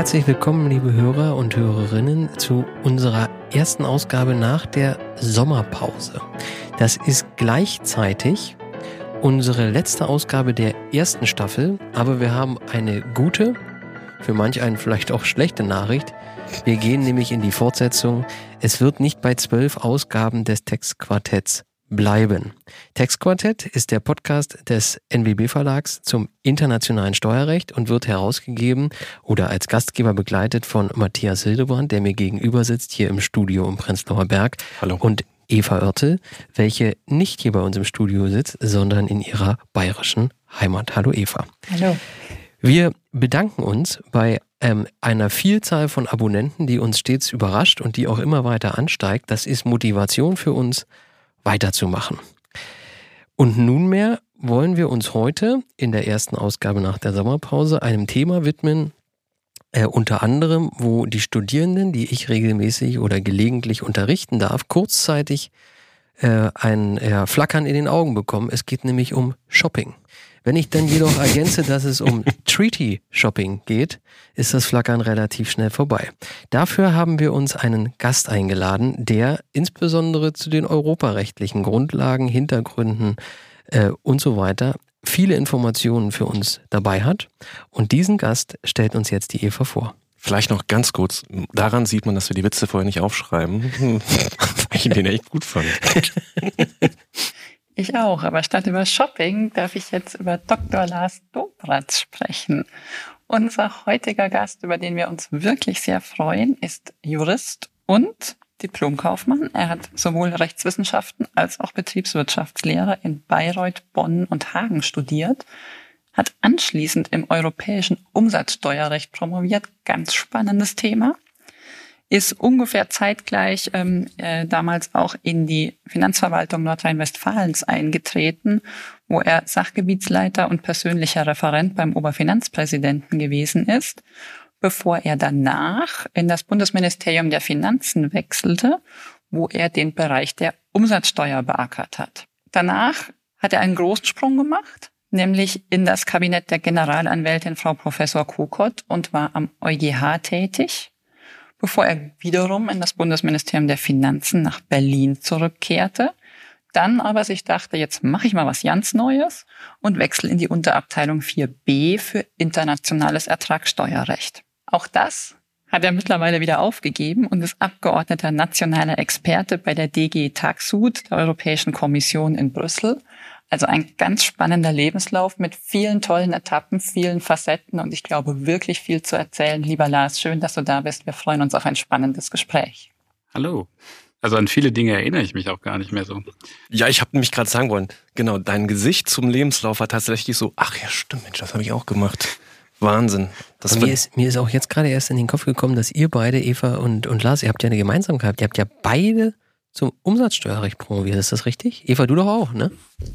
Herzlich willkommen, liebe Hörer und Hörerinnen, zu unserer ersten Ausgabe nach der Sommerpause. Das ist gleichzeitig unsere letzte Ausgabe der ersten Staffel, aber wir haben eine gute, für manch einen vielleicht auch schlechte Nachricht. Wir gehen nämlich in die Fortsetzung. Es wird nicht bei zwölf Ausgaben des Textquartetts bleiben. Textquartett ist der Podcast des NWB Verlags zum internationalen Steuerrecht und wird herausgegeben oder als Gastgeber begleitet von Matthias Hildebrand, der mir gegenüber sitzt hier im Studio im Prenzlauer Berg. Hallo. Und Eva Oertel, welche nicht hier bei uns im Studio sitzt, sondern in ihrer bayerischen Heimat. Hallo Eva. Hallo. Wir bedanken uns bei ähm, einer Vielzahl von Abonnenten, die uns stets überrascht und die auch immer weiter ansteigt. Das ist Motivation für uns, weiterzumachen. Und nunmehr wollen wir uns heute in der ersten Ausgabe nach der Sommerpause einem Thema widmen, äh, unter anderem, wo die Studierenden, die ich regelmäßig oder gelegentlich unterrichten darf, kurzzeitig äh, ein äh, Flackern in den Augen bekommen. Es geht nämlich um Shopping. Wenn ich dann jedoch ergänze, dass es um Treaty Shopping geht, ist das Flackern relativ schnell vorbei. Dafür haben wir uns einen Gast eingeladen, der insbesondere zu den europarechtlichen Grundlagen, Hintergründen äh, und so weiter viele Informationen für uns dabei hat. Und diesen Gast stellt uns jetzt die Eva vor. Vielleicht noch ganz kurz, daran sieht man, dass wir die Witze vorher nicht aufschreiben, weil ich den echt gut fand. Ich auch, aber statt über Shopping darf ich jetzt über Dr. Lars Dobratz sprechen. Unser heutiger Gast, über den wir uns wirklich sehr freuen, ist Jurist und Diplomkaufmann. Er hat sowohl Rechtswissenschaften als auch Betriebswirtschaftslehre in Bayreuth, Bonn und Hagen studiert, hat anschließend im europäischen Umsatzsteuerrecht promoviert. Ganz spannendes Thema ist ungefähr zeitgleich ähm, äh, damals auch in die Finanzverwaltung Nordrhein-Westfalens eingetreten, wo er Sachgebietsleiter und persönlicher Referent beim Oberfinanzpräsidenten gewesen ist, bevor er danach in das Bundesministerium der Finanzen wechselte, wo er den Bereich der Umsatzsteuer beackert hat. Danach hat er einen großen Sprung gemacht, nämlich in das Kabinett der Generalanwältin Frau Professor Kokott und war am EuGH tätig bevor er wiederum in das Bundesministerium der Finanzen nach Berlin zurückkehrte. Dann aber sich dachte, jetzt mache ich mal was ganz Neues und wechsle in die Unterabteilung 4b für internationales Ertragssteuerrecht. Auch das hat er mittlerweile wieder aufgegeben und ist Abgeordneter nationaler Experte bei der DG Taxud, der Europäischen Kommission in Brüssel, also ein ganz spannender Lebenslauf mit vielen tollen Etappen, vielen Facetten und ich glaube wirklich viel zu erzählen. Lieber Lars, schön, dass du da bist. Wir freuen uns auf ein spannendes Gespräch. Hallo. Also an viele Dinge erinnere ich mich auch gar nicht mehr so. Ja, ich habe nämlich gerade sagen wollen, genau, dein Gesicht zum Lebenslauf war tatsächlich so, ach ja, stimmt, Mensch, das habe ich auch gemacht. Wahnsinn. Das mir, ist, mir ist auch jetzt gerade erst in den Kopf gekommen, dass ihr beide, Eva und, und Lars, ihr habt ja eine Gemeinsamkeit. Ihr habt ja beide zum Umsatzsteuerrecht promoviert. Ist das richtig? Eva, du doch auch, ne?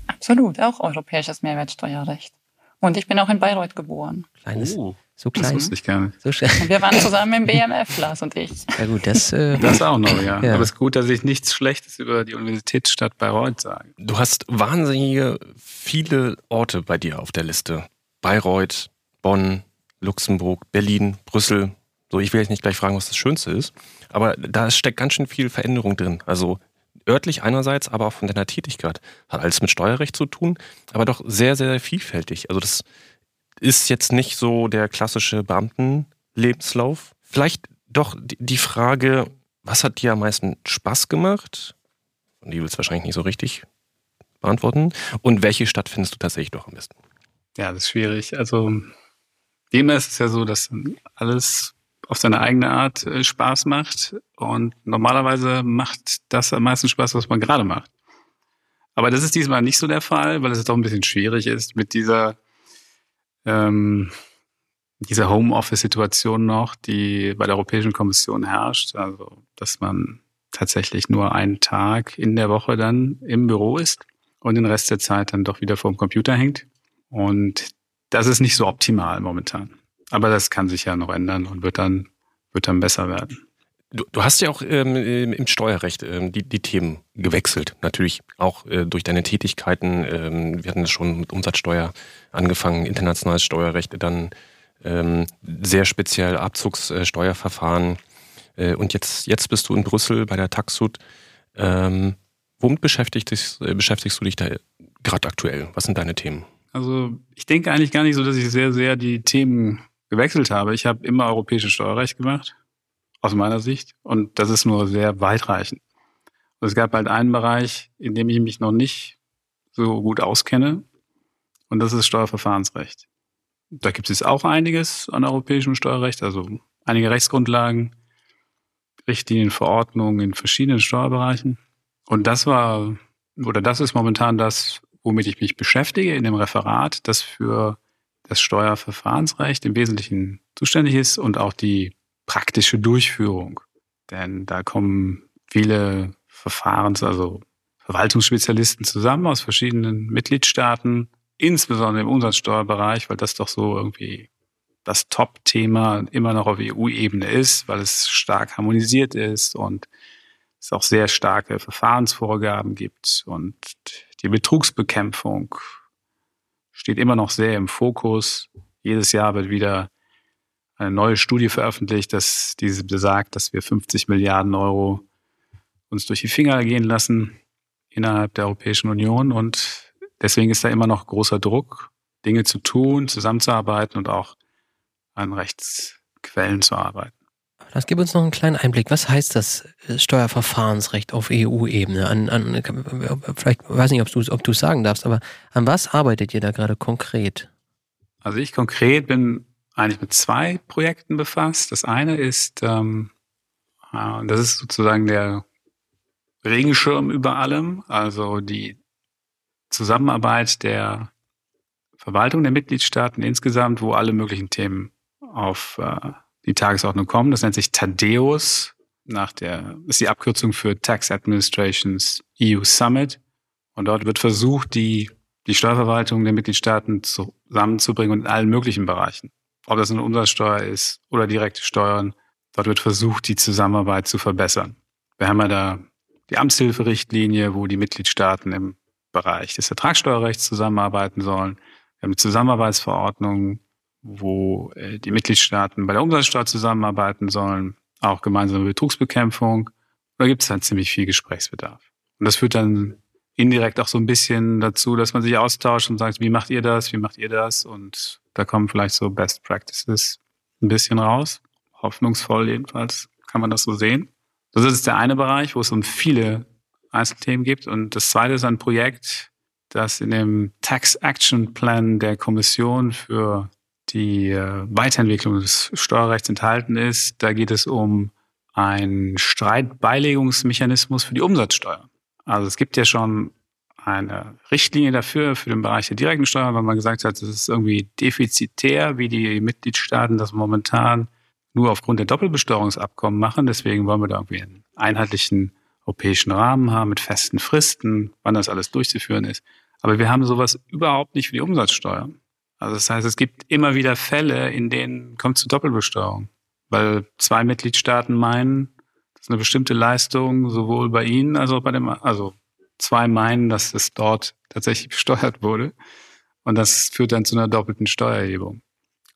Absolut, auch europäisches Mehrwertsteuerrecht. Und ich bin auch in Bayreuth geboren. Kleines. Oh, so klein. Das wusste ich gar nicht. So und wir waren zusammen im BMF, Lars und ich. Ja gut, das... Äh, das auch noch, ja. ja. Aber es ist gut, dass ich nichts Schlechtes über die Universitätsstadt Bayreuth sage. Du hast wahnsinnige viele Orte bei dir auf der Liste. Bayreuth, Bonn, Luxemburg, Berlin, Brüssel. So, ich will jetzt nicht gleich fragen, was das Schönste ist. Aber da steckt ganz schön viel Veränderung drin. Also örtlich einerseits, aber auch von deiner Tätigkeit. Hat alles mit Steuerrecht zu tun, aber doch sehr, sehr vielfältig. Also das ist jetzt nicht so der klassische Beamtenlebenslauf. Vielleicht doch die Frage, was hat dir am meisten Spaß gemacht? Und die willst du wahrscheinlich nicht so richtig beantworten. Und welche Stadt findest du tatsächlich doch am besten? Ja, das ist schwierig. Also demnach ist es ja so, dass alles auf seine eigene Art äh, Spaß macht. Und normalerweise macht das am meisten Spaß, was man gerade macht. Aber das ist diesmal nicht so der Fall, weil es doch ein bisschen schwierig ist mit dieser, ähm, dieser Homeoffice-Situation noch, die bei der Europäischen Kommission herrscht. Also, dass man tatsächlich nur einen Tag in der Woche dann im Büro ist und den Rest der Zeit dann doch wieder vor dem Computer hängt. Und das ist nicht so optimal momentan. Aber das kann sich ja noch ändern und wird dann, wird dann besser werden. Du, du hast ja auch ähm, im Steuerrecht ähm, die, die Themen gewechselt. Natürlich auch äh, durch deine Tätigkeiten. Ähm, wir hatten schon mit Umsatzsteuer angefangen, internationales Steuerrecht, dann ähm, sehr speziell Abzugssteuerverfahren. Äh, und jetzt, jetzt bist du in Brüssel bei der Taxud. Ähm, womit beschäftigt dich, äh, beschäftigst du dich da gerade aktuell? Was sind deine Themen? Also ich denke eigentlich gar nicht so, dass ich sehr, sehr die Themen gewechselt habe. Ich habe immer europäisches Steuerrecht gemacht, aus meiner Sicht. Und das ist nur sehr weitreichend. Und es gab halt einen Bereich, in dem ich mich noch nicht so gut auskenne. Und das ist Steuerverfahrensrecht. Da gibt es auch einiges an europäischem Steuerrecht, also einige Rechtsgrundlagen, Richtlinien, Verordnungen in verschiedenen Steuerbereichen. Und das war, oder das ist momentan das, womit ich mich beschäftige in dem Referat, das für das Steuerverfahrensrecht im Wesentlichen zuständig ist und auch die praktische Durchführung. Denn da kommen viele Verfahrens-, also Verwaltungsspezialisten zusammen aus verschiedenen Mitgliedstaaten, insbesondere im Umsatzsteuerbereich, weil das doch so irgendwie das Top-Thema immer noch auf EU-Ebene ist, weil es stark harmonisiert ist und es auch sehr starke Verfahrensvorgaben gibt und die Betrugsbekämpfung steht immer noch sehr im Fokus. Jedes Jahr wird wieder eine neue Studie veröffentlicht, dass diese besagt, dass wir 50 Milliarden Euro uns durch die Finger gehen lassen innerhalb der Europäischen Union. Und deswegen ist da immer noch großer Druck, Dinge zu tun, zusammenzuarbeiten und auch an Rechtsquellen zu arbeiten. Das gibt uns noch einen kleinen Einblick. Was heißt das äh, Steuerverfahrensrecht auf EU-Ebene? An, an, vielleicht weiß nicht, ob du ob es sagen darfst, aber an was arbeitet ihr da gerade konkret? Also ich konkret bin eigentlich mit zwei Projekten befasst. Das eine ist, ähm, äh, das ist sozusagen der Regenschirm über allem, also die Zusammenarbeit der Verwaltung der Mitgliedstaaten insgesamt, wo alle möglichen Themen auf äh, die Tagesordnung kommen. Das nennt sich Tadeus, nach der, ist die Abkürzung für Tax Administrations EU Summit. Und dort wird versucht, die, die Steuerverwaltung der Mitgliedstaaten zusammenzubringen und in allen möglichen Bereichen. Ob das eine Umsatzsteuer ist oder direkte Steuern. Dort wird versucht, die Zusammenarbeit zu verbessern. Wir haben ja da die Amtshilferichtlinie, wo die Mitgliedstaaten im Bereich des Ertragssteuerrechts zusammenarbeiten sollen. Wir haben eine Zusammenarbeitsverordnung wo äh, die Mitgliedstaaten bei der Umsatzsteuer zusammenarbeiten sollen, auch gemeinsame Betrugsbekämpfung. Da gibt es dann ziemlich viel Gesprächsbedarf. Und das führt dann indirekt auch so ein bisschen dazu, dass man sich austauscht und sagt, wie macht ihr das, wie macht ihr das? Und da kommen vielleicht so Best Practices ein bisschen raus. Hoffnungsvoll jedenfalls kann man das so sehen. Das ist der eine Bereich, wo es um viele Einzelthemen gibt. Und das zweite ist ein Projekt, das in dem Tax Action Plan der Kommission für die äh, Weiterentwicklung des Steuerrechts enthalten ist. Da geht es um einen Streitbeilegungsmechanismus für die Umsatzsteuer. Also es gibt ja schon eine Richtlinie dafür, für den Bereich der direkten Steuer, weil man gesagt hat, es ist irgendwie defizitär, wie die Mitgliedstaaten das momentan nur aufgrund der Doppelbesteuerungsabkommen machen. Deswegen wollen wir da irgendwie einen einheitlichen europäischen Rahmen haben mit festen Fristen, wann das alles durchzuführen ist. Aber wir haben sowas überhaupt nicht für die Umsatzsteuer. Also das heißt, es gibt immer wieder Fälle, in denen kommt zu Doppelbesteuerung, weil zwei Mitgliedstaaten meinen, dass eine bestimmte Leistung sowohl bei ihnen als auch bei dem, also zwei meinen, dass es dort tatsächlich besteuert wurde. Und das führt dann zu einer doppelten Steuererhebung.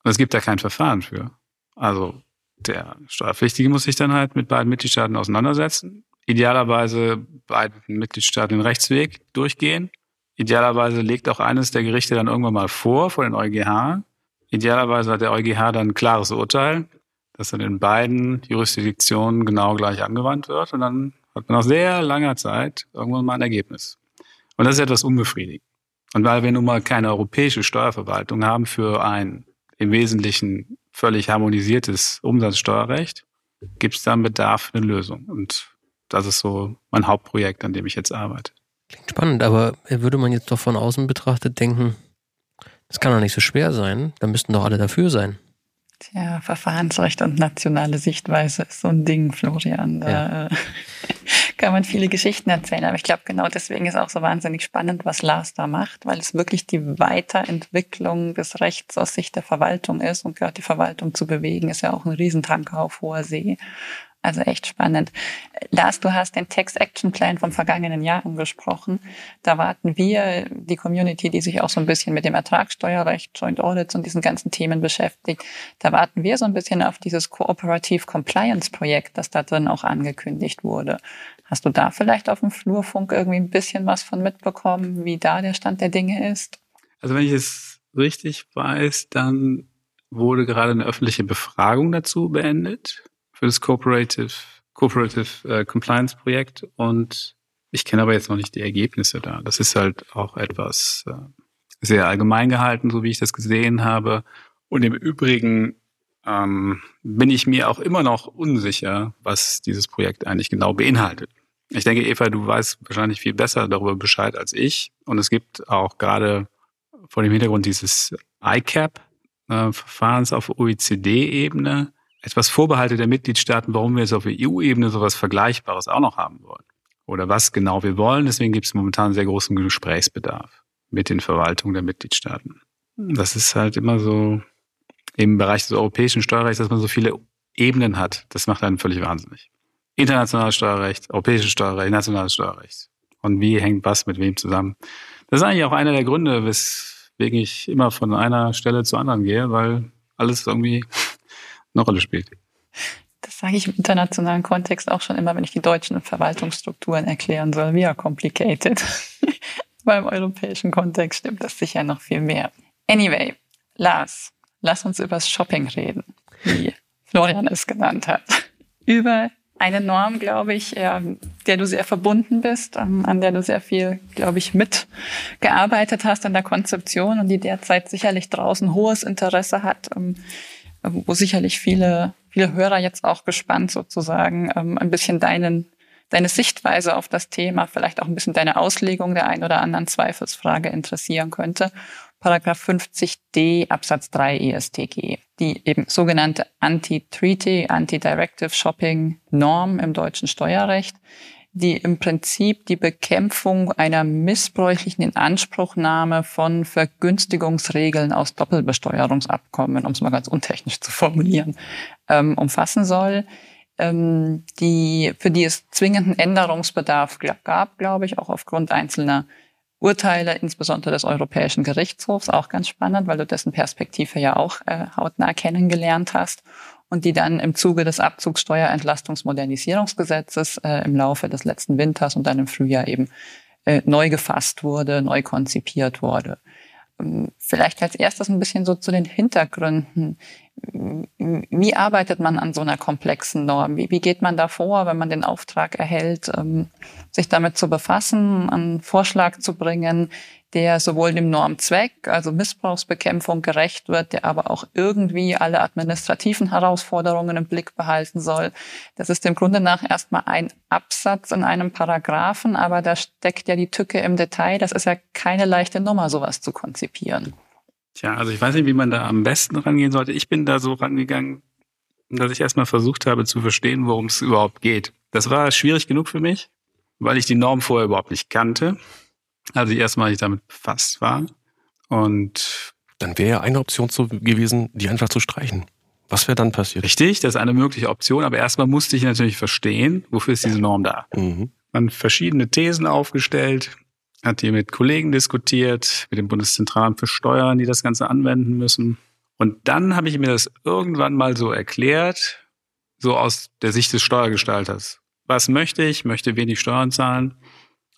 Und es gibt da kein Verfahren für. Also der Steuerpflichtige muss sich dann halt mit beiden Mitgliedstaaten auseinandersetzen. Idealerweise beiden Mitgliedstaaten den Rechtsweg durchgehen Idealerweise legt auch eines der Gerichte dann irgendwann mal vor, vor den EuGH. Idealerweise hat der EuGH dann ein klares Urteil, dass dann in beiden Jurisdiktionen genau gleich angewandt wird. Und dann hat man nach sehr langer Zeit irgendwann mal ein Ergebnis. Und das ist etwas unbefriedigend. Und weil wir nun mal keine europäische Steuerverwaltung haben für ein im Wesentlichen völlig harmonisiertes Umsatzsteuerrecht, gibt es da einen Bedarf für eine Lösung. Und das ist so mein Hauptprojekt, an dem ich jetzt arbeite. Klingt spannend, aber würde man jetzt doch von außen betrachtet denken, das kann doch nicht so schwer sein, da müssten doch alle dafür sein. Tja, Verfahrensrecht und nationale Sichtweise ist so ein Ding, Florian. Da ja. Äh, kann man viele Geschichten erzählen. Aber ich glaube, genau deswegen ist auch so wahnsinnig spannend, was Lars da macht, weil es wirklich die Weiterentwicklung des Rechts aus Sicht der Verwaltung ist. Und gerade die Verwaltung zu bewegen, ist ja auch ein Riesentanker auf hoher See. Also echt spannend. Lars, du hast den Text Action Plan vom vergangenen Jahr angesprochen. Da warten wir, die Community, die sich auch so ein bisschen mit dem Ertragssteuerrecht, Joint Audits und diesen ganzen Themen beschäftigt, da warten wir so ein bisschen auf dieses Cooperative Compliance Projekt, das da drin auch angekündigt wurde. Hast du da vielleicht auf dem Flurfunk irgendwie ein bisschen was von mitbekommen, wie da der Stand der Dinge ist? Also wenn ich es richtig weiß, dann wurde gerade eine öffentliche Befragung dazu beendet für das Cooperative, Cooperative äh, Compliance Projekt und ich kenne aber jetzt noch nicht die Ergebnisse da. Das ist halt auch etwas äh, sehr allgemein gehalten, so wie ich das gesehen habe. Und im Übrigen ähm, bin ich mir auch immer noch unsicher, was dieses Projekt eigentlich genau beinhaltet. Ich denke, Eva, du weißt wahrscheinlich viel besser darüber Bescheid als ich. Und es gibt auch gerade vor dem Hintergrund dieses ICAP-Verfahrens äh, auf OECD-Ebene etwas Vorbehalte der Mitgliedstaaten, warum wir jetzt auf EU-Ebene sowas Vergleichbares auch noch haben wollen. Oder was genau wir wollen. Deswegen gibt es momentan sehr großen Gesprächsbedarf mit den Verwaltungen der Mitgliedstaaten. Das ist halt immer so im Bereich des europäischen Steuerrechts, dass man so viele Ebenen hat. Das macht einen völlig wahnsinnig. Internationales Steuerrecht, europäisches Steuerrecht, nationales Steuerrecht. Und wie hängt was mit wem zusammen? Das ist eigentlich auch einer der Gründe, weswegen ich immer von einer Stelle zur anderen gehe, weil alles irgendwie eine Rolle spielt. Das sage ich im internationalen Kontext auch schon immer, wenn ich die deutschen Verwaltungsstrukturen erklären soll. We are complicated. Beim europäischen Kontext stimmt das sicher noch viel mehr. Anyway, Lars, lass uns über Shopping reden, wie Florian es genannt hat. Über eine Norm, glaube ich, der du sehr verbunden bist, an der du sehr viel, glaube ich, mitgearbeitet hast an der Konzeption und die derzeit sicherlich draußen hohes Interesse hat, wo sicherlich viele, viele Hörer jetzt auch gespannt sozusagen ähm, ein bisschen deinen, deine Sichtweise auf das Thema, vielleicht auch ein bisschen deine Auslegung der ein oder anderen Zweifelsfrage interessieren könnte. Paragraph 50d Absatz 3 ESTG, die eben sogenannte Anti-Treaty, Anti-Directive Shopping Norm im deutschen Steuerrecht, die im Prinzip die Bekämpfung einer missbräuchlichen Inanspruchnahme von Vergünstigungsregeln aus Doppelbesteuerungsabkommen, um es mal ganz untechnisch zu formulieren, ähm, umfassen soll. Ähm, die, für die es zwingenden Änderungsbedarf gab, glaube ich, auch aufgrund einzelner Urteile, insbesondere des Europäischen Gerichtshofs, auch ganz spannend, weil du dessen Perspektive ja auch äh, hautnah kennengelernt hast und die dann im Zuge des Abzugssteuerentlastungsmodernisierungsgesetzes äh, im Laufe des letzten Winters und dann im Frühjahr eben äh, neu gefasst wurde, neu konzipiert wurde. Ähm, vielleicht als erstes ein bisschen so zu den Hintergründen. Wie arbeitet man an so einer komplexen Norm? Wie, geht man da vor, wenn man den Auftrag erhält, ähm, sich damit zu befassen, einen Vorschlag zu bringen, der sowohl dem Normzweck, also Missbrauchsbekämpfung gerecht wird, der aber auch irgendwie alle administrativen Herausforderungen im Blick behalten soll. Das ist im Grunde nach erstmal ein Absatz in einem Paragraphen, aber da steckt ja die Tücke im Detail. Das ist ja keine leichte Nummer, sowas zu konzipieren. Tja, also ich weiß nicht, wie man da am besten rangehen sollte. Ich bin da so rangegangen, dass ich erstmal versucht habe zu verstehen, worum es überhaupt geht. Das war schwierig genug für mich, weil ich die Norm vorher überhaupt nicht kannte. Also erstmal ich damit befasst war. Und dann wäre ja eine Option so gewesen, die einfach zu streichen. Was wäre dann passiert? Richtig, das ist eine mögliche Option, aber erstmal musste ich natürlich verstehen, wofür ist diese Norm da. Mhm. Man verschiedene Thesen aufgestellt, hat hier mit Kollegen diskutiert, mit dem Bundeszentralamt für Steuern, die das Ganze anwenden müssen. Und dann habe ich mir das irgendwann mal so erklärt, so aus der Sicht des Steuergestalters. Was möchte ich? Möchte wenig Steuern zahlen.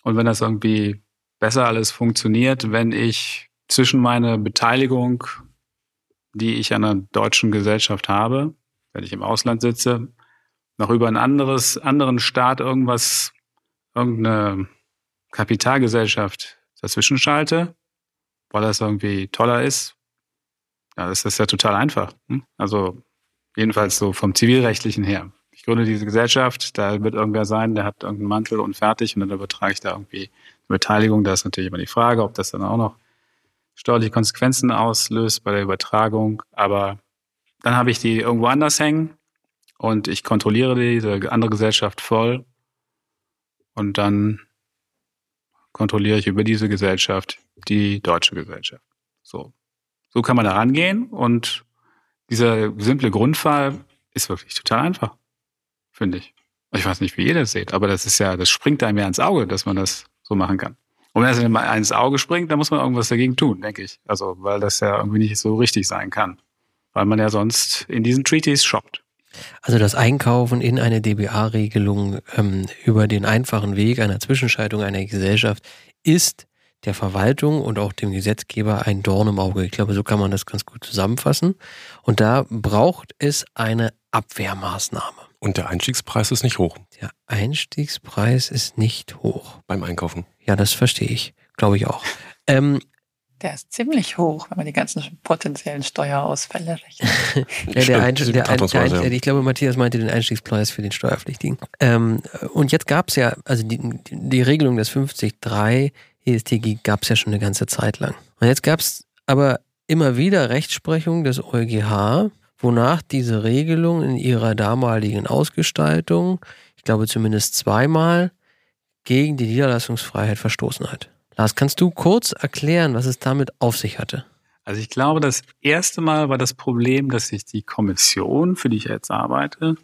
Und wenn das irgendwie besser alles funktioniert, wenn ich zwischen meiner Beteiligung, die ich an einer deutschen Gesellschaft habe, wenn ich im Ausland sitze, noch über ein anderes, anderen Staat irgendwas, irgendeine Kapitalgesellschaft dazwischen schalte, weil das irgendwie toller ist, ja, das ist ja total einfach. Hm? Also jedenfalls so vom zivilrechtlichen her. Ich gründe diese Gesellschaft, da wird irgendwer sein, der hat irgendeinen Mantel und fertig und dann übertrage ich da irgendwie Beteiligung. Da ist natürlich immer die Frage, ob das dann auch noch steuerliche Konsequenzen auslöst bei der Übertragung. Aber dann habe ich die irgendwo anders hängen und ich kontrolliere diese andere Gesellschaft voll und dann kontrolliere ich über diese Gesellschaft die deutsche Gesellschaft. So. So kann man da rangehen und dieser simple Grundfall ist wirklich total einfach. finde ich. Ich weiß nicht, wie ihr das seht, aber das ist ja, das springt einem ja ins Auge, dass man das so machen kann. Und wenn es einem ins Auge springt, dann muss man irgendwas dagegen tun, denke ich. Also, weil das ja irgendwie nicht so richtig sein kann. Weil man ja sonst in diesen Treaties shoppt. Also das Einkaufen in eine DBA-Regelung ähm, über den einfachen Weg einer Zwischenschaltung einer Gesellschaft ist der Verwaltung und auch dem Gesetzgeber ein Dorn im Auge. Ich glaube, so kann man das ganz gut zusammenfassen. Und da braucht es eine Abwehrmaßnahme. Und der Einstiegspreis ist nicht hoch. Der Einstiegspreis ist nicht hoch. Beim Einkaufen. Ja, das verstehe ich. Glaube ich auch. Ähm, der ist ziemlich hoch, wenn man die ganzen potenziellen Steuerausfälle rechnet. ja, der Einstieg, der, der, der, der, ich glaube, Matthias meinte den Einstiegspreis für den Steuerpflichtigen. Ähm, und jetzt gab es ja, also die, die Regelung des 50.3 ESTG gab es ja schon eine ganze Zeit lang. Und jetzt gab es aber immer wieder Rechtsprechung des EuGH, wonach diese Regelung in ihrer damaligen Ausgestaltung, ich glaube zumindest zweimal, gegen die Niederlassungsfreiheit verstoßen hat. Lars, kannst du kurz erklären, was es damit auf sich hatte? Also ich glaube, das erste Mal war das Problem, dass sich die Kommission, für die ich jetzt arbeite,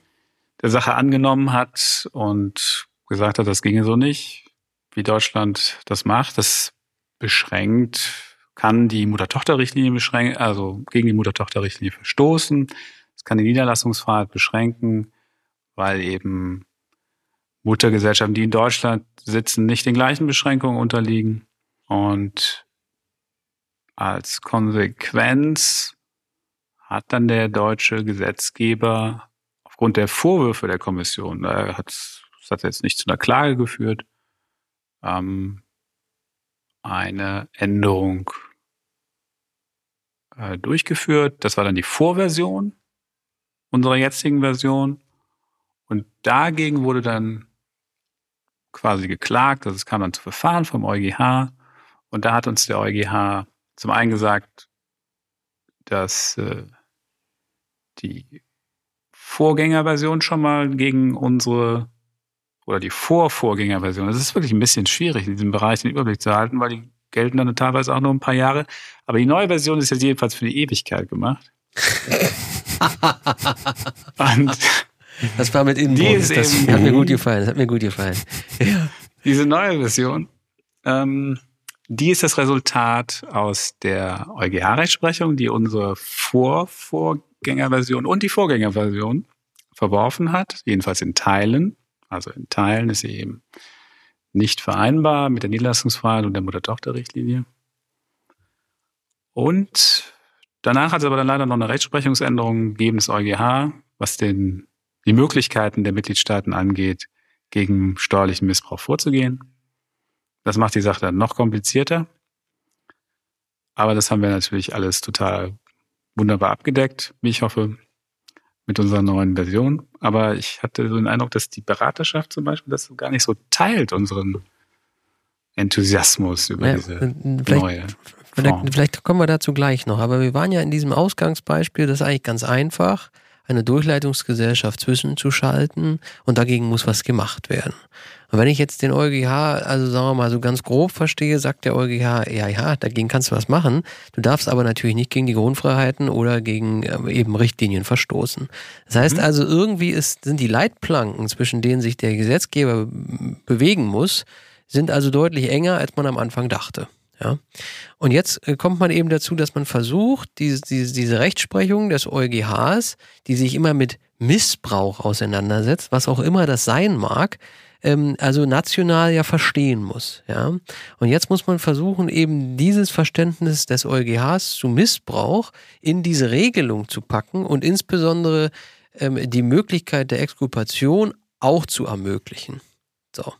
der Sache angenommen hat und gesagt hat, das ginge so nicht, wie Deutschland das macht. Das beschränkt, kann die Mutter-Tochter-Richtlinie beschränken, also gegen die Mutter-Tochter-Richtlinie verstoßen. Es kann die Niederlassungsfreiheit beschränken, weil eben Muttergesellschaften, die in Deutschland sitzen, nicht den gleichen Beschränkungen unterliegen. Und als Konsequenz hat dann der deutsche Gesetzgeber aufgrund der Vorwürfe der Kommission, da hat das hat jetzt nicht zu einer Klage geführt, ähm, eine Änderung äh, durchgeführt. Das war dann die Vorversion unserer jetzigen Version. Und dagegen wurde dann quasi geklagt. Also es kam dann zu Verfahren vom EuGH. Und da hat uns der EuGH zum einen gesagt, dass äh, die Vorgängerversion schon mal gegen unsere oder die Vorvorgängerversion, das ist wirklich ein bisschen schwierig, in diesem Bereich den Überblick zu halten, weil die gelten dann teilweise auch nur ein paar Jahre. Aber die neue Version ist jetzt jedenfalls für die Ewigkeit gemacht. Und das war mit Inbrunst. Das eben, hat mir gut gefallen. Das hat mir gut gefallen. Ja. Diese neue Version, ähm, die ist das Resultat aus der EuGH-Rechtsprechung, die unsere Vorvorgängerversion und die Vorgängerversion verworfen hat, jedenfalls in Teilen. Also in Teilen ist sie eben nicht vereinbar mit der Niederlassungsfreiheit und der Mutter-Tochter-Richtlinie. Und danach hat es aber dann leider noch eine Rechtsprechungsänderung gegeben des EuGH, was den die Möglichkeiten der Mitgliedstaaten angeht, gegen steuerlichen Missbrauch vorzugehen. Das macht die Sache dann noch komplizierter. Aber das haben wir natürlich alles total wunderbar abgedeckt, wie ich hoffe, mit unserer neuen Version. Aber ich hatte so den Eindruck, dass die Beraterschaft zum Beispiel das gar nicht so teilt, unseren Enthusiasmus über ja, diese vielleicht, neue. Vielleicht, vielleicht kommen wir dazu gleich noch. Aber wir waren ja in diesem Ausgangsbeispiel, das ist eigentlich ganz einfach eine Durchleitungsgesellschaft zwischenzuschalten und dagegen muss was gemacht werden. Und wenn ich jetzt den EuGH, also sagen wir mal so ganz grob verstehe, sagt der EuGH, ja, ja, dagegen kannst du was machen. Du darfst aber natürlich nicht gegen die Grundfreiheiten oder gegen ähm, eben Richtlinien verstoßen. Das heißt mhm. also, irgendwie ist, sind die Leitplanken, zwischen denen sich der Gesetzgeber bewegen muss, sind also deutlich enger, als man am Anfang dachte. Ja. Und jetzt äh, kommt man eben dazu, dass man versucht, diese, diese, diese Rechtsprechung des EuGHs, die sich immer mit Missbrauch auseinandersetzt, was auch immer das sein mag, ähm, also national ja verstehen muss. Ja. Und jetzt muss man versuchen, eben dieses Verständnis des EuGHs zu Missbrauch in diese Regelung zu packen und insbesondere ähm, die Möglichkeit der Exkulpation auch zu ermöglichen. So.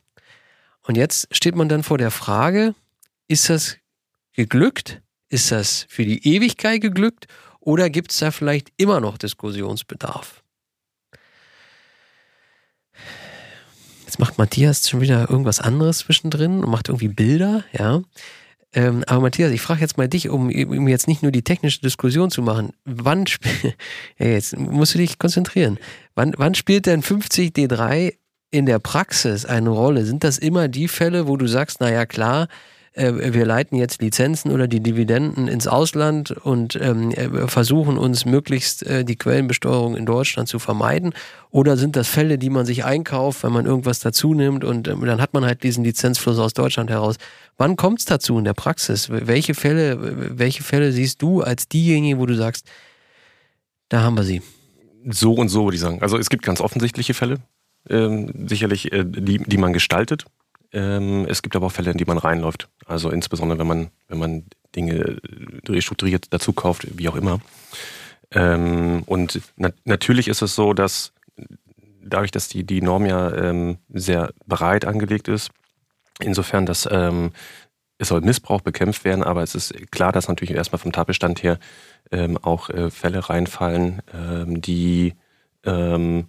Und jetzt steht man dann vor der Frage, ist das geglückt? Ist das für die Ewigkeit geglückt? Oder gibt es da vielleicht immer noch Diskussionsbedarf? Jetzt macht Matthias schon wieder irgendwas anderes zwischendrin und macht irgendwie Bilder, ja. Ähm, aber Matthias, ich frage jetzt mal dich, um, um, jetzt nicht nur die technische Diskussion zu machen. Wann spielt, ja, jetzt musst du dich konzentrieren. Wann, wann spielt denn 50 D3 in der Praxis eine Rolle? Sind das immer die Fälle, wo du sagst, naja klar, äh, wir leiten jetzt Lizenzen oder die Dividenden ins Ausland und ähm, äh, versuchen uns möglichst äh, die Quellenbesteuerung in Deutschland zu vermeiden? Oder sind das Fälle, die man sich einkauft, wenn man irgendwas dazu nimmt und ähm, dann hat man halt diesen Lizenzfluss aus Deutschland heraus? Wann kommt es dazu in der Praxis? Welche Fälle, welche Fälle siehst du als diejenigen, wo du sagst, da haben wir sie? So und so, würde ich sagen. Also es gibt ganz offensichtliche Fälle, ähm, sicherlich, äh, die, die man gestaltet. Ähm, es gibt aber auch Fälle, in die man reinläuft. Also insbesondere, wenn man, wenn man Dinge restrukturiert dazu kauft, wie auch immer. Ähm, und na natürlich ist es so, dass dadurch, dass die, die Norm ja ähm, sehr breit angelegt ist, insofern, dass ähm, es soll Missbrauch bekämpft werden, aber es ist klar, dass natürlich erstmal vom Tatbestand her ähm, auch äh, Fälle reinfallen, ähm, die ähm,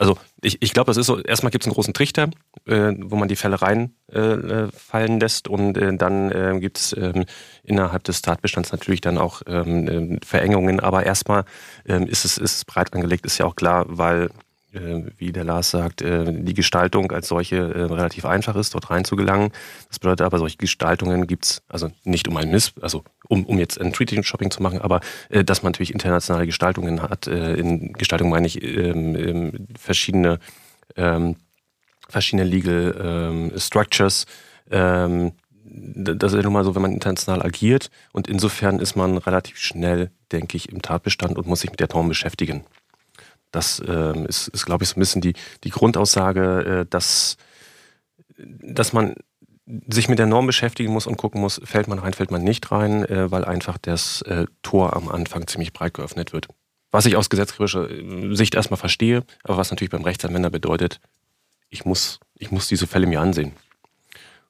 also ich, ich glaube, das ist so, erstmal gibt es einen großen Trichter, äh, wo man die Fälle reinfallen äh, lässt und äh, dann äh, gibt es ähm, innerhalb des Tatbestands natürlich dann auch ähm, äh, Verengungen, aber erstmal ähm, ist, es, ist es breit angelegt, ist ja auch klar, weil wie der Lars sagt, äh, die Gestaltung als solche äh, relativ einfach ist, dort reinzugelangen. Das bedeutet aber, solche Gestaltungen gibt's also nicht um ein Miss, also um, um jetzt ein Treating-Shopping zu machen, aber dass man natürlich internationale Gestaltungen hat. In Gestaltung meine ich ähm, ähm, verschiedene, ähm, verschiedene Legal Structures. das ist ja nun mal so, wenn man international agiert und insofern ist man relativ schnell, denke ich, im Tatbestand und muss sich mit der Norm beschäftigen. Das ähm, ist, ist glaube ich, so ein bisschen die, die Grundaussage, äh, dass, dass man sich mit der Norm beschäftigen muss und gucken muss, fällt man rein, fällt man nicht rein, äh, weil einfach das äh, Tor am Anfang ziemlich breit geöffnet wird. Was ich aus gesetzgeberischer äh, Sicht erstmal verstehe, aber was natürlich beim Rechtsanwender bedeutet, ich muss, ich muss diese Fälle mir ansehen.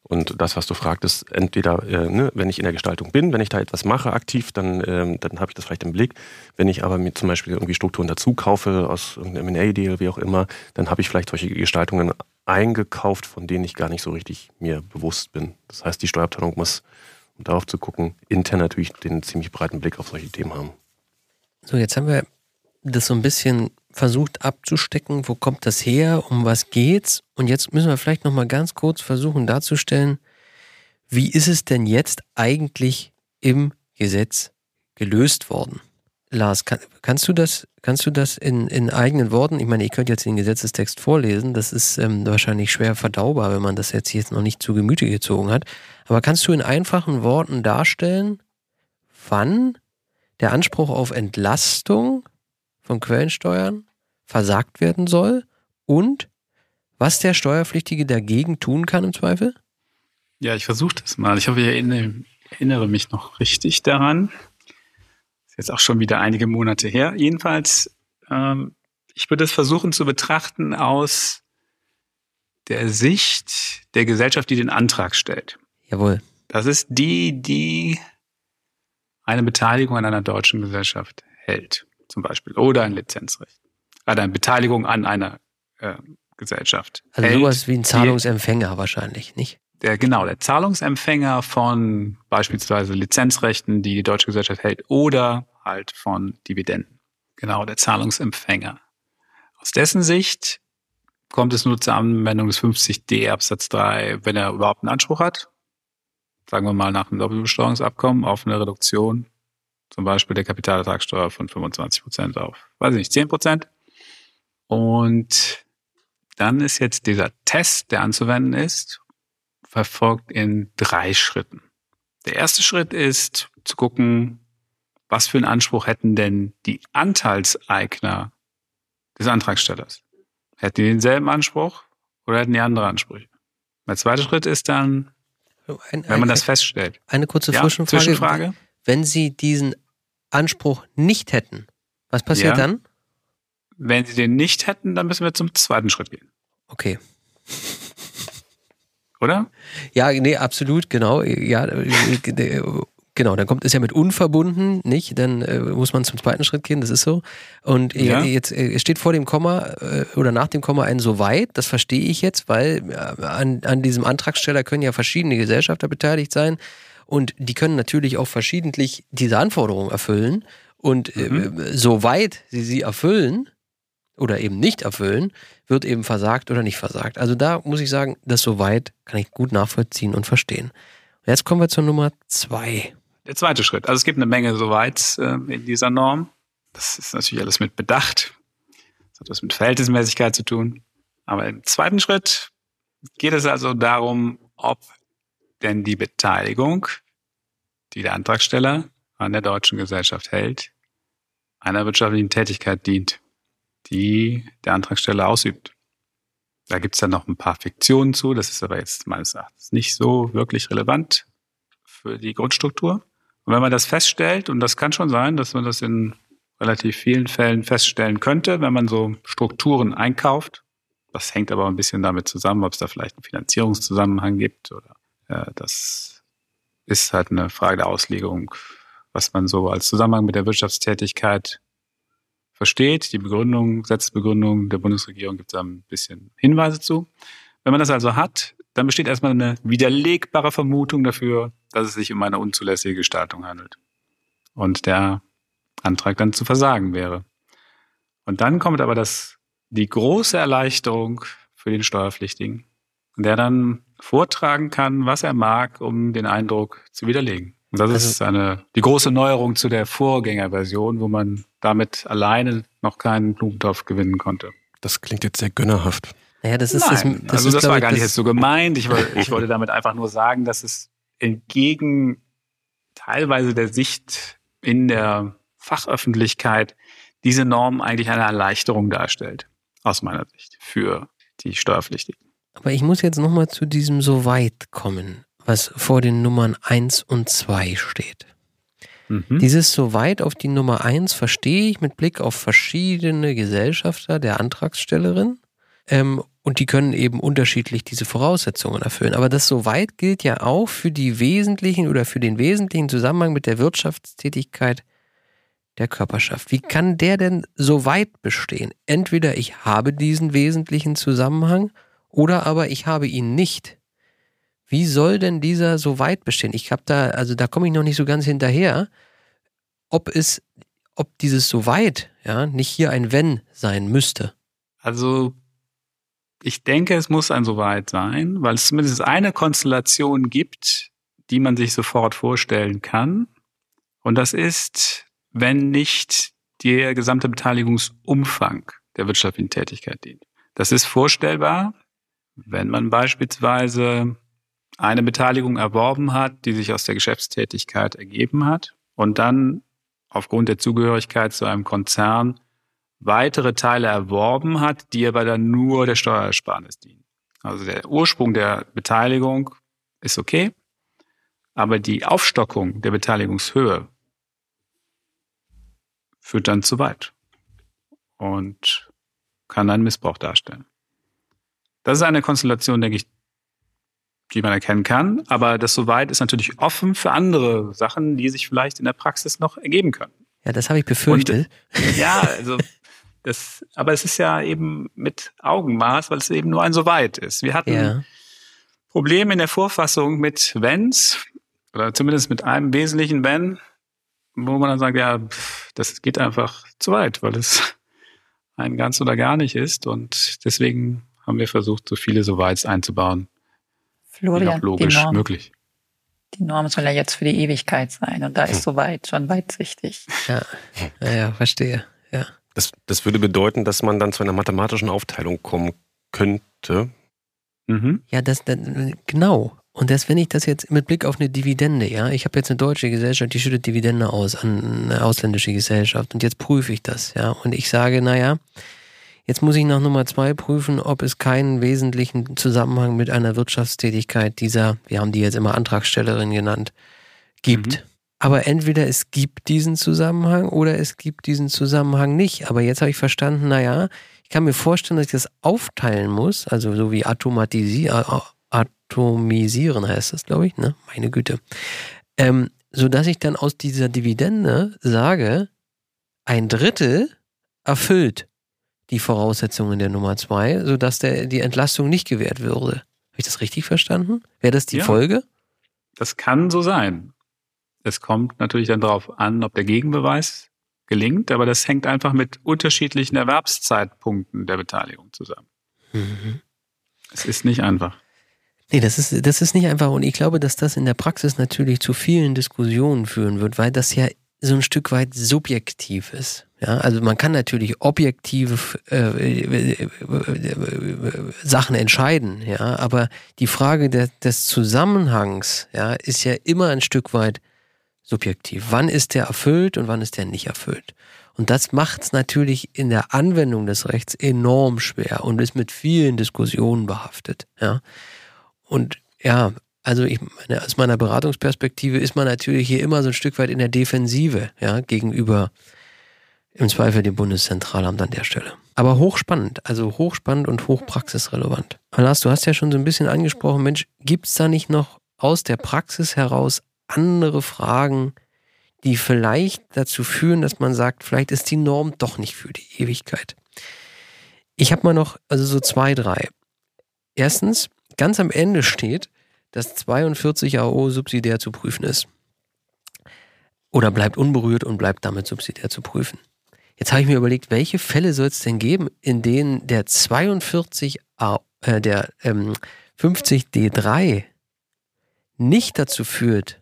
Und das, was du fragtest, entweder, äh, ne, wenn ich in der Gestaltung bin, wenn ich da etwas mache aktiv, dann, ähm, dann habe ich das vielleicht im Blick. Wenn ich aber mir zum Beispiel irgendwie Strukturen dazu kaufe, aus irgendeinem M&A-Deal, wie auch immer, dann habe ich vielleicht solche Gestaltungen eingekauft, von denen ich gar nicht so richtig mir bewusst bin. Das heißt, die Steuerabteilung muss, um darauf zu gucken, intern natürlich den ziemlich breiten Blick auf solche Themen haben. So, jetzt haben wir das so ein bisschen versucht abzustecken, wo kommt das her, um was geht's? Und jetzt müssen wir vielleicht noch mal ganz kurz versuchen darzustellen, wie ist es denn jetzt eigentlich im Gesetz gelöst worden? Lars, kann, kannst du das, kannst du das in, in eigenen Worten? Ich meine, ihr könnt jetzt den Gesetzestext vorlesen. Das ist ähm, wahrscheinlich schwer verdaubar, wenn man das jetzt, jetzt noch nicht zu Gemüte gezogen hat. Aber kannst du in einfachen Worten darstellen, wann der Anspruch auf Entlastung von Quellensteuern versagt werden soll und was der Steuerpflichtige dagegen tun kann im Zweifel? Ja, ich versuche das mal. Ich hoffe, ich erinnere, mich noch richtig daran. Ist jetzt auch schon wieder einige Monate her. Jedenfalls, ähm, ich würde es versuchen zu betrachten aus der Sicht der Gesellschaft, die den Antrag stellt. Jawohl. Das ist die, die eine Beteiligung an einer deutschen Gesellschaft hält zum Beispiel oder ein Lizenzrecht. Oder eine Beteiligung an einer äh, Gesellschaft. Also hält, sowas wie ein Zahlungsempfänger die, wahrscheinlich, nicht? Der, genau, der Zahlungsempfänger von beispielsweise Lizenzrechten, die die deutsche Gesellschaft hält, oder halt von Dividenden. Genau, der Zahlungsempfänger. Aus dessen Sicht kommt es nur zur Anwendung des 50d Absatz 3, wenn er überhaupt einen Anspruch hat. Sagen wir mal nach einem Doppelbesteuerungsabkommen auf eine Reduktion zum Beispiel der Kapitalertragssteuer von 25 Prozent auf, weiß ich nicht, 10 Prozent. Und dann ist jetzt dieser Test, der anzuwenden ist, verfolgt in drei Schritten. Der erste Schritt ist zu gucken, was für einen Anspruch hätten denn die Anteilseigner des Antragstellers? Hätten die denselben Anspruch oder hätten die andere Ansprüche? Der zweite Schritt ist dann, ein, wenn man das feststellt. Eine kurze ja, Zwischenfrage. Zwischenfrage wenn sie diesen Anspruch nicht hätten, was passiert ja. dann? Wenn sie den nicht hätten, dann müssen wir zum zweiten Schritt gehen. Okay. Oder? Ja, nee, absolut, genau. Ja, genau, dann kommt es ja mit unverbunden, nicht? Dann äh, muss man zum zweiten Schritt gehen, das ist so. Und ja. jetzt äh, steht vor dem Komma äh, oder nach dem Komma ein soweit, das verstehe ich jetzt, weil äh, an, an diesem Antragsteller können ja verschiedene Gesellschafter beteiligt sein. Und die können natürlich auch verschiedentlich diese Anforderungen erfüllen. Und äh, mhm. äh, soweit sie sie erfüllen oder eben nicht erfüllen, wird eben versagt oder nicht versagt. Also da muss ich sagen, das soweit kann ich gut nachvollziehen und verstehen. Jetzt kommen wir zur Nummer zwei. Der zweite Schritt. Also es gibt eine Menge soweit äh, in dieser Norm. Das ist natürlich alles mit Bedacht. Das hat was mit Verhältnismäßigkeit zu tun. Aber im zweiten Schritt geht es also darum, ob denn die Beteiligung, die der Antragsteller an der deutschen Gesellschaft hält, einer wirtschaftlichen Tätigkeit dient, die der Antragsteller ausübt. Da gibt es ja noch ein paar Fiktionen zu, das ist aber jetzt meines Erachtens nicht so wirklich relevant für die Grundstruktur. Und wenn man das feststellt, und das kann schon sein, dass man das in relativ vielen Fällen feststellen könnte, wenn man so Strukturen einkauft, das hängt aber ein bisschen damit zusammen, ob es da vielleicht einen Finanzierungszusammenhang gibt oder das ist halt eine Frage der Auslegung, was man so als Zusammenhang mit der Wirtschaftstätigkeit versteht. Die Begründung, Gesetzesbegründung der Bundesregierung gibt da ein bisschen Hinweise zu. Wenn man das also hat, dann besteht erstmal eine widerlegbare Vermutung dafür, dass es sich um eine unzulässige Gestaltung handelt. Und der Antrag dann zu versagen wäre. Und dann kommt aber das, die große Erleichterung für den Steuerpflichtigen, der dann vortragen kann, was er mag, um den Eindruck zu widerlegen. Und das also, ist eine, die große Neuerung zu der Vorgängerversion, wo man damit alleine noch keinen Blumentopf gewinnen konnte. Das klingt jetzt sehr gönnerhaft. Naja, das ist Nein, das, das also ist, das war ich, gar nicht jetzt so gemeint. Ich wollte, ich wollte damit einfach nur sagen, dass es entgegen teilweise der Sicht in der Fachöffentlichkeit diese Norm eigentlich eine Erleichterung darstellt, aus meiner Sicht, für die Steuerpflichtigen. Aber ich muss jetzt nochmal zu diesem so weit kommen was vor den Nummern 1 und 2 steht. Mhm. Dieses so weit auf die Nummer 1 verstehe ich mit Blick auf verschiedene Gesellschafter der Antragstellerin. Ähm, und die können eben unterschiedlich diese Voraussetzungen erfüllen. Aber das so weit gilt ja auch für die wesentlichen oder für den wesentlichen Zusammenhang mit der Wirtschaftstätigkeit der Körperschaft. Wie kann der denn so weit bestehen? Entweder ich habe diesen wesentlichen Zusammenhang oder aber ich habe ihn nicht. Wie soll denn dieser so weit bestehen? Ich habe da, also da komme ich noch nicht so ganz hinterher, ob es, ob dieses so weit, ja, nicht hier ein Wenn sein müsste. Also ich denke, es muss ein so weit sein, weil es zumindest eine Konstellation gibt, die man sich sofort vorstellen kann. Und das ist, wenn nicht der gesamte Beteiligungsumfang der wirtschaftlichen Tätigkeit dient. Das ist vorstellbar, wenn man beispielsweise eine Beteiligung erworben hat, die sich aus der Geschäftstätigkeit ergeben hat und dann aufgrund der Zugehörigkeit zu einem Konzern weitere Teile erworben hat, die aber dann nur der Steuersparnis dienen. Also der Ursprung der Beteiligung ist okay, aber die Aufstockung der Beteiligungshöhe führt dann zu weit und kann einen Missbrauch darstellen. Das ist eine Konstellation, denke ich, die man erkennen kann. Aber das soweit ist natürlich offen für andere Sachen, die sich vielleicht in der Praxis noch ergeben können. Ja, das habe ich befürchtet. Und, ja, also das, aber es ist ja eben mit Augenmaß, weil es eben nur ein soweit ist. Wir hatten ja. Probleme in der Vorfassung mit Wenns oder zumindest mit einem wesentlichen Wenn, wo man dann sagt, ja, das geht einfach zu weit, weil es ein ganz oder gar nicht ist. Und deswegen haben wir versucht, so viele Soweit einzubauen, Florian, logisch die Norm, möglich. Die Norm soll ja jetzt für die Ewigkeit sein und da ist hm. soweit schon weitsichtig. Ja, ja, ja verstehe. Ja. Das, das würde bedeuten, dass man dann zu einer mathematischen Aufteilung kommen könnte. Mhm. Ja, das, das, genau. Und das, wenn ich das jetzt mit Blick auf eine Dividende, ja, ich habe jetzt eine deutsche Gesellschaft, die schüttet Dividende aus an eine ausländische Gesellschaft und jetzt prüfe ich das, ja, und ich sage, naja, Jetzt muss ich nach Nummer zwei prüfen, ob es keinen wesentlichen Zusammenhang mit einer Wirtschaftstätigkeit dieser, wir haben die jetzt immer Antragstellerin genannt, gibt. Mhm. Aber entweder es gibt diesen Zusammenhang oder es gibt diesen Zusammenhang nicht. Aber jetzt habe ich verstanden, naja, ich kann mir vorstellen, dass ich das aufteilen muss, also so wie automatisieren, atomisieren heißt das, glaube ich, ne? Meine Güte. Ähm, sodass ich dann aus dieser Dividende sage, ein Drittel erfüllt die Voraussetzungen der Nummer zwei, sodass der, die Entlastung nicht gewährt würde. Habe ich das richtig verstanden? Wäre das die ja, Folge? Das kann so sein. Es kommt natürlich dann darauf an, ob der Gegenbeweis gelingt, aber das hängt einfach mit unterschiedlichen Erwerbszeitpunkten der Beteiligung zusammen. Mhm. Es ist nicht einfach. Nee, das ist, das ist nicht einfach. Und ich glaube, dass das in der Praxis natürlich zu vielen Diskussionen führen wird, weil das ja so ein Stück weit subjektiv ist. Ja, also man kann natürlich objektive äh, Sachen entscheiden, ja, aber die Frage der, des Zusammenhangs, ja, ist ja immer ein Stück weit subjektiv. Wann ist der erfüllt und wann ist der nicht erfüllt? Und das macht es natürlich in der Anwendung des Rechts enorm schwer und ist mit vielen Diskussionen behaftet, ja. Und ja, also ich meine, aus meiner Beratungsperspektive ist man natürlich hier immer so ein Stück weit in der Defensive, ja, gegenüber im Zweifel dem Bundeszentralamt an der Stelle. Aber hochspannend, also hochspannend und hochpraxisrelevant. Lars, du hast ja schon so ein bisschen angesprochen, Mensch, gibt es da nicht noch aus der Praxis heraus andere Fragen, die vielleicht dazu führen, dass man sagt, vielleicht ist die Norm doch nicht für die Ewigkeit. Ich habe mal noch, also so zwei, drei. Erstens, ganz am Ende steht, dass 42 AO subsidiär zu prüfen ist. Oder bleibt unberührt und bleibt damit subsidiär zu prüfen. Jetzt habe ich mir überlegt, welche Fälle soll es denn geben, in denen der 42, äh, der ähm, 50D3 nicht dazu führt,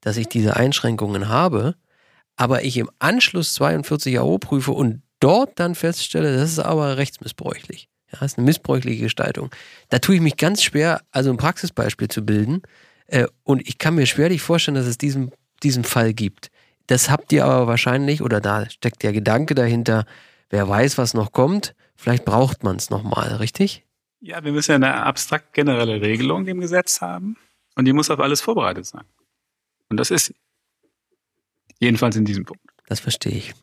dass ich diese Einschränkungen habe, aber ich im Anschluss 42 AO prüfe und dort dann feststelle, das ist aber rechtsmissbräuchlich. Ja, das ist eine missbräuchliche Gestaltung. Da tue ich mich ganz schwer, also ein Praxisbeispiel zu bilden. Äh, und ich kann mir schwerlich vorstellen, dass es diesen, diesen Fall gibt. Das habt ihr aber wahrscheinlich, oder da steckt der Gedanke dahinter, wer weiß, was noch kommt, vielleicht braucht man es nochmal, richtig? Ja, wir müssen ja eine abstrakt generelle Regelung im Gesetz haben und die muss auf alles vorbereitet sein. Und das ist jedenfalls in diesem Punkt. Das verstehe ich.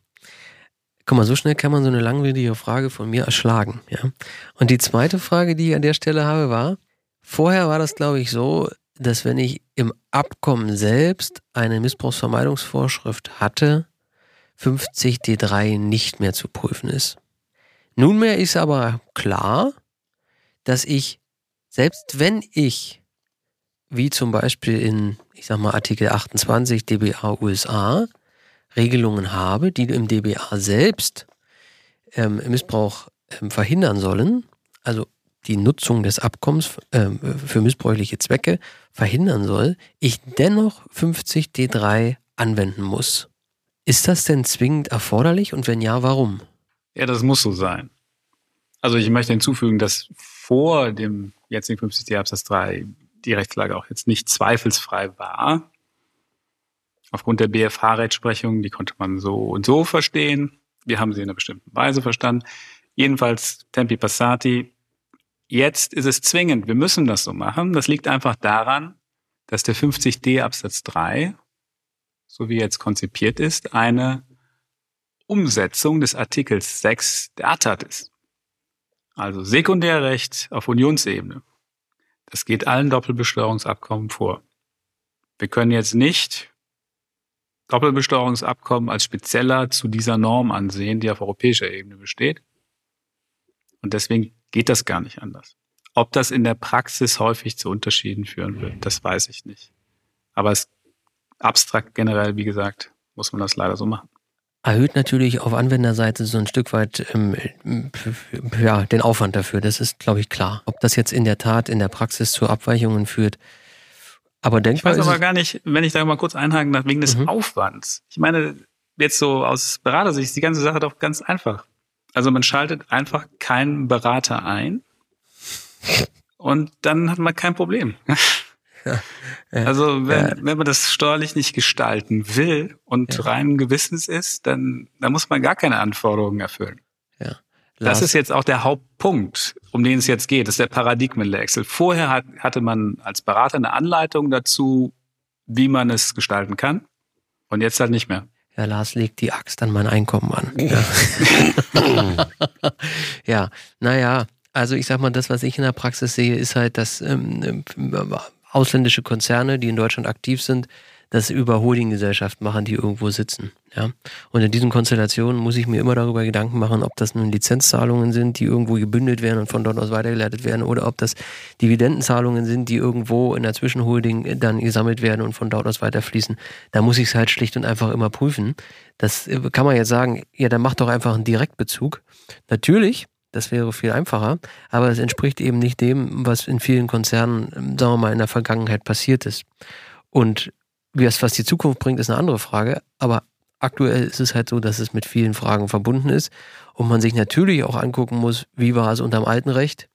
Guck mal, so schnell kann man so eine langwierige Frage von mir erschlagen. Ja? Und die zweite Frage, die ich an der Stelle habe, war, vorher war das, glaube ich, so, dass wenn ich im Abkommen selbst eine Missbrauchsvermeidungsvorschrift hatte, 50 D3 nicht mehr zu prüfen ist. Nunmehr ist aber klar, dass ich, selbst wenn ich, wie zum Beispiel in, ich sag mal, Artikel 28 DBA USA, Regelungen habe, die im DBA selbst ähm, Missbrauch ähm, verhindern sollen, also die Nutzung des Abkommens äh, für missbräuchliche Zwecke verhindern soll, ich dennoch 50 D3 anwenden muss. Ist das denn zwingend erforderlich und wenn ja, warum? Ja, das muss so sein. Also ich möchte hinzufügen, dass vor dem jetzigen 50 D Absatz 3 die Rechtslage auch jetzt nicht zweifelsfrei war. Aufgrund der BFH-Rechtsprechung, die konnte man so und so verstehen. Wir haben sie in einer bestimmten Weise verstanden. Jedenfalls Tempi Passati Jetzt ist es zwingend. Wir müssen das so machen. Das liegt einfach daran, dass der 50d Absatz 3, so wie jetzt konzipiert ist, eine Umsetzung des Artikels 6 der ATAT ist. Also Sekundärrecht auf Unionsebene. Das geht allen Doppelbesteuerungsabkommen vor. Wir können jetzt nicht Doppelbesteuerungsabkommen als spezieller zu dieser Norm ansehen, die auf europäischer Ebene besteht. Und deswegen geht das gar nicht anders. Ob das in der Praxis häufig zu Unterschieden führen wird, das weiß ich nicht. Aber es abstrakt generell, wie gesagt, muss man das leider so machen. Erhöht natürlich auf Anwenderseite so ein Stück weit ähm, ja, den Aufwand dafür. Das ist, glaube ich, klar. Ob das jetzt in der Tat in der Praxis zu Abweichungen führt, aber denkbar Ich weiß aber gar nicht, wenn ich da mal kurz einhaken darf, wegen des mhm. Aufwands. Ich meine, jetzt so aus Beratersicht ist die ganze Sache doch ganz einfach. Also man schaltet einfach keinen Berater ein und dann hat man kein Problem. Ja, ja, also wenn, ja. wenn man das steuerlich nicht gestalten will und rein Gewissens ist, dann, dann muss man gar keine Anforderungen erfüllen. Das ist jetzt auch der Hauptpunkt, um den es jetzt geht. Das ist der Paradigmenwechsel. Vorher hat, hatte man als Berater eine Anleitung dazu, wie man es gestalten kann. Und jetzt halt nicht mehr. Ja, Lars legt die Axt an mein Einkommen an. Ja, ja naja, also ich sag mal, das, was ich in der Praxis sehe, ist halt, dass ähm, ausländische Konzerne, die in Deutschland aktiv sind, das über Holdinggesellschaften machen, die irgendwo sitzen. Ja? Und in diesen Konstellationen muss ich mir immer darüber Gedanken machen, ob das nun Lizenzzahlungen sind, die irgendwo gebündelt werden und von dort aus weitergeleitet werden, oder ob das Dividendenzahlungen sind, die irgendwo in der Zwischenholding dann gesammelt werden und von dort aus weiterfließen. Da muss ich es halt schlicht und einfach immer prüfen. Das äh, kann man jetzt sagen, ja, dann mach doch einfach einen Direktbezug. Natürlich Das wäre viel einfacher. Aber es entspricht eben nicht dem, was in vielen Konzernen, sagen wir mal, in der Vergangenheit passiert ist. Und was die Zukunft bringt, ist eine andere Frage. Aber aktuell ist es halt so, dass es mit vielen Fragen verbunden ist und man sich natürlich auch angucken muss, wie war es unter dem alten Recht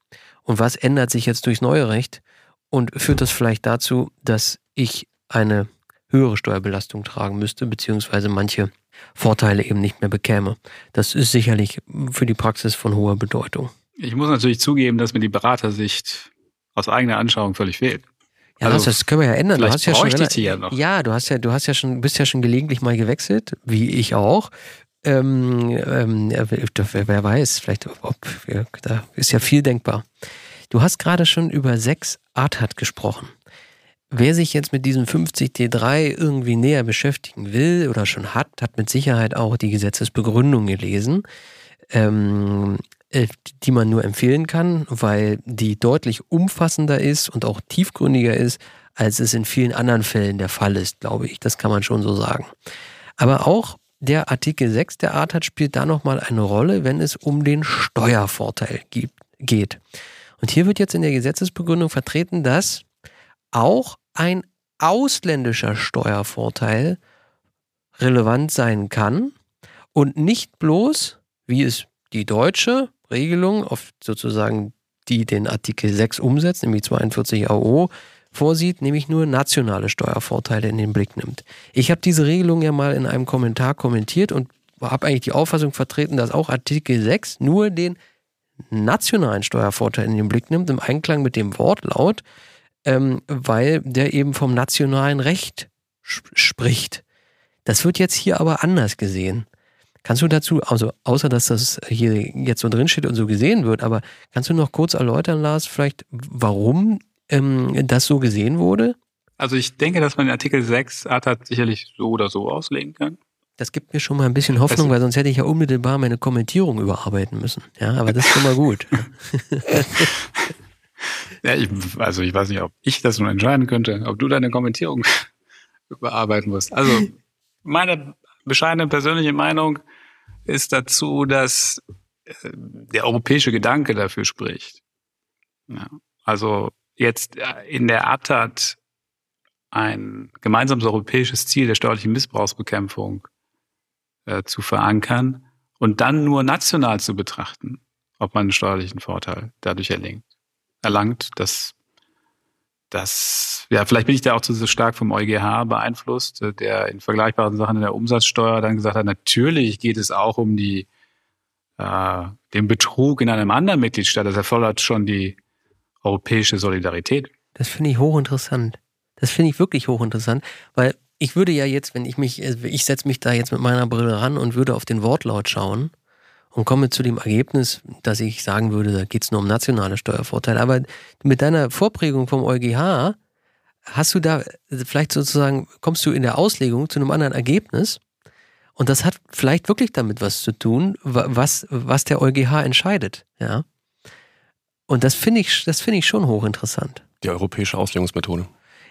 und was ändert sich jetzt durchs neue Recht und führt das vielleicht dazu, dass ich eine höhere Steuerbelastung tragen müsste, beziehungsweise manche Vorteile eben nicht mehr bekäme. Das ist sicherlich für die Praxis von hoher Bedeutung. Ich muss natürlich zugeben, dass mir die Beratersicht aus eigener Anschauung völlig fehlt. Ja, also, das können wir ja ändern. Du hast ja schon ja, ja, du hast ja, du hast ja schon, bist ja schon gelegentlich mal gewechselt, wie ich auch. Ähm, ähm, wer weiß, vielleicht, ob, da ist ja viel denkbar. Du hast gerade schon über sechs ARTAT gesprochen. Wer sich jetzt mit diesem 50T3 irgendwie näher beschäftigen will oder schon hat, hat mit Sicherheit auch die Gesetzesbegründung gelesen. Ähm, äh, die man nur empfehlen kann, weil die deutlich umfassender ist und auch tiefgründiger ist, als es in vielen anderen Fällen der Fall ist, glaube ich. Das kann man schon so sagen. Aber auch der Artikel 6 der ARTAT spielt da nochmal eine Rolle, wenn es um den Steuervorteil geht. Und hier wird jetzt in der Gesetzesbegründung vertreten, dass auch ein ausländischer Steuervorteil relevant sein kann und nicht bloß, wie es die deutsche Regelung, auf sozusagen die den Artikel 6 umsetzt, nämlich 42 AO, vorsieht, nämlich nur nationale Steuervorteile in den Blick nimmt. Ich habe diese Regelung ja mal in einem Kommentar kommentiert und habe eigentlich die Auffassung vertreten, dass auch Artikel 6 nur den nationalen Steuervorteil in den Blick nimmt, im Einklang mit dem Wortlaut, ähm, weil der eben vom nationalen Recht sp spricht. Das wird jetzt hier aber anders gesehen. Kannst du dazu, also außer dass das hier jetzt so drin steht und so gesehen wird, aber kannst du noch kurz erläutern, Lars, vielleicht, warum ähm, das so gesehen wurde? Also ich denke, dass man den Artikel 6 ATAT sicherlich so oder so auslegen kann. Das gibt mir schon mal ein bisschen Hoffnung, weil sonst hätte ich ja unmittelbar meine Kommentierung überarbeiten müssen. Ja, aber das ist schon mal gut. ja, ich, also ich weiß nicht, ob ich das nun entscheiden könnte, ob du deine Kommentierung überarbeiten musst. Also meine bescheidene persönliche Meinung ist dazu, dass äh, der europäische Gedanke dafür spricht. Ja, also jetzt äh, in der ATAT ein gemeinsames europäisches Ziel der steuerlichen Missbrauchsbekämpfung äh, zu verankern und dann nur national zu betrachten, ob man einen steuerlichen Vorteil dadurch erlangt. erlangt das das, ja, vielleicht bin ich da auch zu stark vom EuGH beeinflusst, äh, der in vergleichbaren Sachen in der Umsatzsteuer dann gesagt hat, natürlich geht es auch um die, äh, den Betrug in einem anderen Mitgliedstaat. Das erfordert schon die europäische Solidarität. Das finde ich hochinteressant. Das finde ich wirklich hochinteressant, weil ich würde ja jetzt, wenn ich mich, äh, ich setze mich da jetzt mit meiner Brille ran und würde auf den Wortlaut schauen und komme zu dem Ergebnis, dass ich sagen würde, da geht es nur um nationale Steuervorteile. Aber mit deiner Vorprägung vom EuGH hast du da vielleicht sozusagen, kommst du in der Auslegung zu einem anderen Ergebnis. Und das hat vielleicht wirklich damit was zu tun, was, was der EuGH entscheidet. Ja. Und das finde ich, das finde ich schon hochinteressant. Die europäische Auslegungsmethode.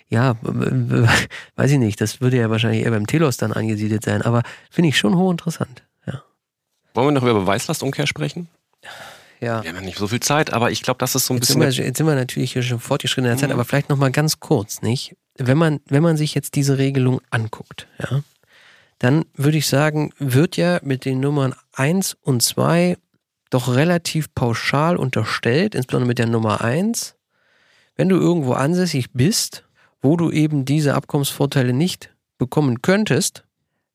Ja, weiß ich nicht. Das würde ja wahrscheinlich eher beim Telos dann angesiedelt sein, aber finde ich schon hochinteressant. Wollen wir noch über Beweislastumkehr sprechen? Ja. Wir haben ja nicht so viel Zeit, aber ich glaube, das ist so ein jetzt bisschen. Sind wir, jetzt sind wir natürlich hier schon fortgeschritten in der Zeit, mhm. aber vielleicht noch mal ganz kurz, nicht? Wenn man, wenn man sich jetzt diese Regelung anguckt, ja, dann würde ich sagen, wird ja mit den Nummern 1 und 2 doch relativ pauschal unterstellt, insbesondere mit der Nummer 1, wenn du irgendwo ansässig bist, wo du eben diese Abkommensvorteile nicht bekommen könntest,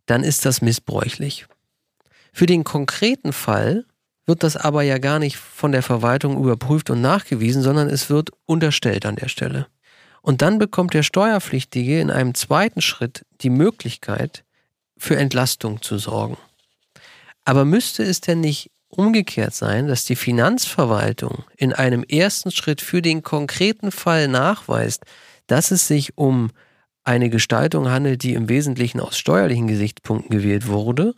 dann ist das missbräuchlich. Für den konkreten Fall wird das aber ja gar nicht von der Verwaltung überprüft und nachgewiesen, sondern es wird unterstellt an der Stelle. Und dann bekommt der Steuerpflichtige in einem zweiten Schritt die Möglichkeit, für Entlastung zu sorgen. Aber müsste es denn nicht umgekehrt sein, dass die Finanzverwaltung in einem ersten Schritt für den konkreten Fall nachweist, dass es sich um eine Gestaltung handelt, die im Wesentlichen aus steuerlichen Gesichtspunkten gewählt wurde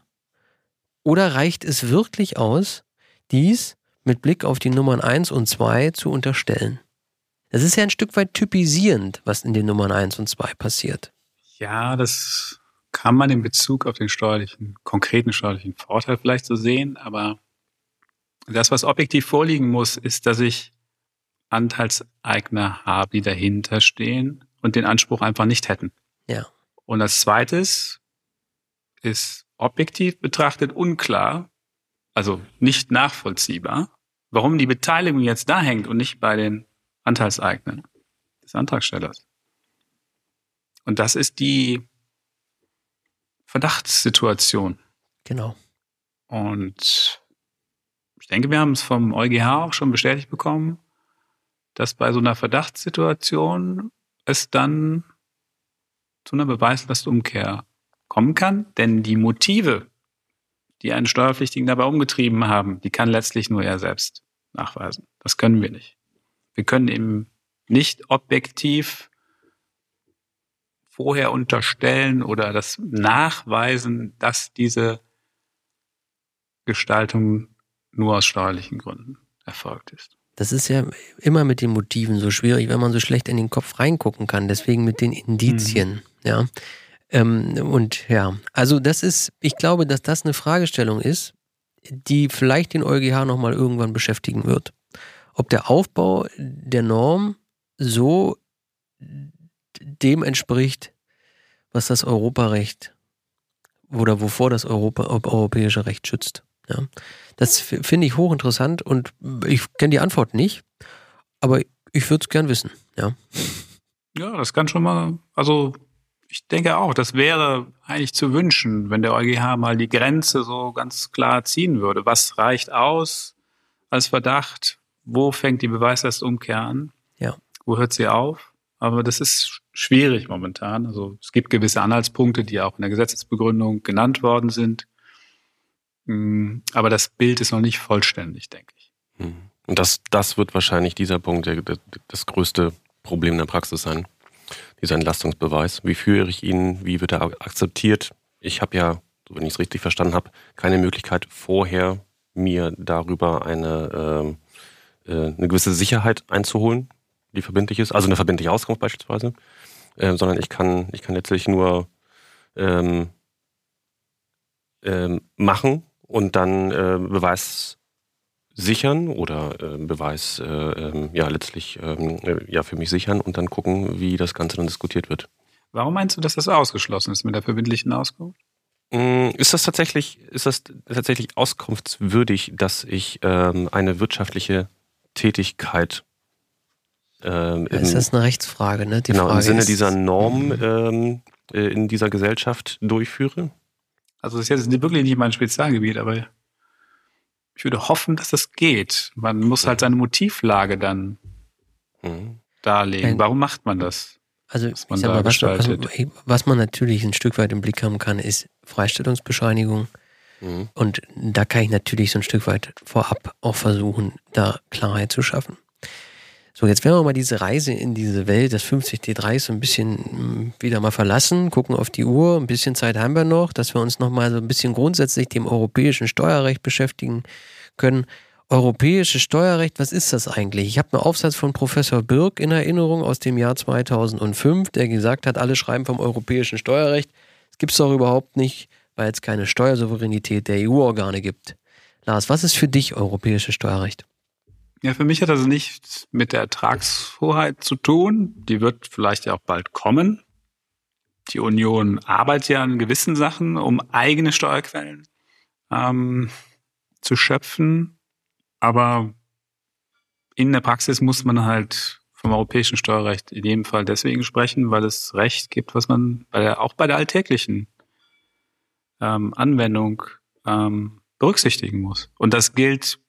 oder reicht es wirklich aus, dies mit Blick auf die Nummern 1 und 2 zu unterstellen? Das ist ja ein Stück weit typisierend, was in den Nummern 1 und 2 passiert. Ja, das kann man in Bezug auf den steuerlichen, konkreten steuerlichen Vorteil vielleicht so sehen, aber Das, was objektiv vorliegen muss, ist, dass ich Anteilseigner habe, die dahinter stehen und den Anspruch einfach nicht hätten. Ja. Und als zweites ist objektiv betrachtet unklar, also nicht nachvollziehbar, warum die Beteiligung jetzt da hängt und nicht bei den Anteilseignern des Antragstellers. Und das ist die Verdachtssituation. Genau. Und ich denke, wir haben es vom EuGH auch schon bestätigt bekommen, dass bei so einer Verdachtssituation es dann zu einer Beweislastumkehr kommen kann, denn die Motive, die einen Steuerpflichtigen dabei umgetrieben haben, die kann letztlich nur er selbst nachweisen. Das können wir nicht. Wir können ihm nicht objektiv vorher unterstellen oder das nachweisen, dass diese Gestaltung nur aus steuerlichen Gründen erfolgt ist. Das ist ja immer mit den Motiven so schwierig, wenn man so schlecht in den Kopf reingucken kann. Deswegen mit den Indizien, mhm. ja. Ähm, und ja, also das ist, ich glaube, dass das eine Fragestellung ist, die vielleicht den EuGH nochmal irgendwann beschäftigen wird. Ob der Aufbau der Norm so dem entspricht, was das Europarecht oder wovor das Europa, europäische Recht schützt. Ja. Das finde ich hochinteressant und ich kenne die Antwort nicht, aber ich würde es gern wissen. Ja. ja, das kann schon mal, also ich denke auch, das wäre eigentlich zu wünschen, wenn der EuGH mal die Grenze so ganz klar ziehen würde. Was reicht aus als Verdacht? Wo fängt die Beweislastumkehr an? Ja. Wo hört sie auf? Aber das ist schwierig momentan. Also es gibt gewisse Anhaltspunkte, die auch in der Gesetzesbegründung genannt worden sind. Mm, aber das Bild ist noch nicht vollständig, denke ich. Hm. Und das, das wird wahrscheinlich dieser Punkt das größte Problem in der Praxis sein. Dieser Entlastungsbeweis. Wie führe ich ihn? Wie wird er akzeptiert? Ich habe ja, wenn ich es richtig verstanden habe, keine Möglichkeit vorher mir darüber eine, äh, äh, eine gewisse Sicherheit einzuholen, die verbindlich ist, also eine verbindliche Auskunft beispielsweise, äh, sondern ich kann, ich kann letztlich nur ähm, ähm, machen und dann äh, Beweis sichern oder äh, Beweis äh, ähm, ja letztlich ähm, äh, ja für mich sichern und dann gucken, wie das Ganze dann diskutiert wird. Warum meinst du, dass das ausgeschlossen ist mit der verbindlichen Auskunft? Mm, ist das tatsächlich, ist das tatsächlich auskunftswürdig, dass ich ähm, eine wirtschaftliche Tätigkeit ähm, im, ist das eine Rechtsfrage, ne? Die genau, Frage im Sinne ist, dieser Norm ähm, äh, in dieser Gesellschaft durchführe? Also das ist jetzt wirklich nicht mein Spezialgebiet, aber ich würde hoffen, dass das geht. Man muss halt seine Motivlage dann mhm. darlegen. Warum macht man das? Also, was man, mal, was, also, was man natürlich ein Stück weit im Blick haben kann, ist Freistellungsbescheinigung. Mhm. Und da kann ich natürlich so ein Stück weit vorab auch versuchen, da Klarheit zu schaffen. So, jetzt werden wir mal diese Reise in diese Welt des 50D3 so ein bisschen hm, wieder mal verlassen, gucken auf die Uhr, ein bisschen Zeit haben wir noch, dass wir uns nochmal so ein bisschen grundsätzlich dem europäischen Steuerrecht beschäftigen können. Europäisches Steuerrecht, was ist das eigentlich? Ich habe einen Aufsatz von Professor Birk in Erinnerung aus dem Jahr 2005, der gesagt hat, alle schreiben vom europäischen Steuerrecht. Das gibt es doch überhaupt nicht, weil es keine Steuersouveränität der EU-Organe gibt. Lars, was ist für dich europäisches Steuerrecht? Ja, für mich hat das nichts mit der Ertragshoheit zu tun. Die wird vielleicht ja auch bald kommen. Die Union arbeitet ja an gewissen Sachen, um eigene Steuerquellen ähm, zu schöpfen. Aber in der Praxis muss man halt vom europäischen Steuerrecht in jedem Fall deswegen sprechen, weil es Recht gibt, was man bei der, auch bei der alltäglichen ähm, Anwendung ähm, berücksichtigen muss. Und das gilt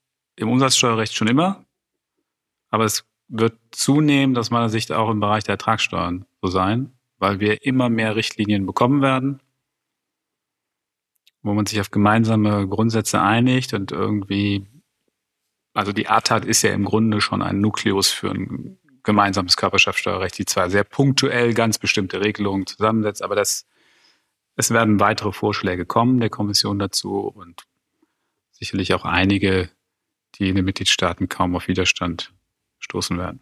im Umsatzsteuerrecht schon immer, aber es wird zunehmend aus meiner Sicht auch im Bereich der Ertragssteuern so sein, weil wir immer mehr Richtlinien bekommen werden, wo man sich auf gemeinsame Grundsätze einigt und irgendwie, also die ATAT ist ja im Grunde schon ein Nukleus für ein gemeinsames Körperschaftssteuerrecht, die zwar sehr punktuell ganz bestimmte Regelungen zusammensetzt, aber das, es werden weitere Vorschläge kommen der Kommission dazu und sicherlich auch einige die in den Mitgliedstaaten kaum auf Widerstand stoßen werden.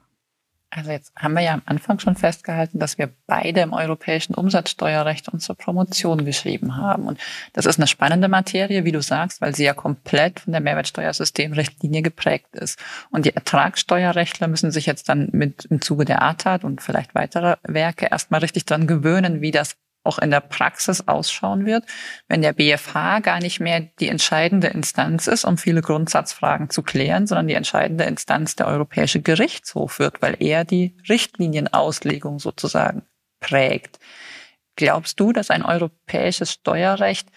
Also jetzt haben wir ja am Anfang schon festgehalten, dass wir beide im europäischen Umsatzsteuerrecht unsere Promotion geschrieben haben. Und das ist eine spannende Materie, wie du sagst, weil sie ja komplett von der Mehrwertsteuersystemrichtlinie geprägt ist. Und die Ertragssteuerrechtler müssen sich jetzt dann mit im Zuge der ATAT und vielleicht weiterer Werke erstmal richtig dran gewöhnen, wie das auch in der Praxis ausschauen wird, wenn der BFH gar nicht mehr die entscheidende Instanz ist, um viele Grundsatzfragen zu klären, sondern die entscheidende Instanz der Europäische Gerichtshof wird, weil er die Richtlinienauslegung sozusagen prägt. Glaubst du, dass ein europäisches Steuerrecht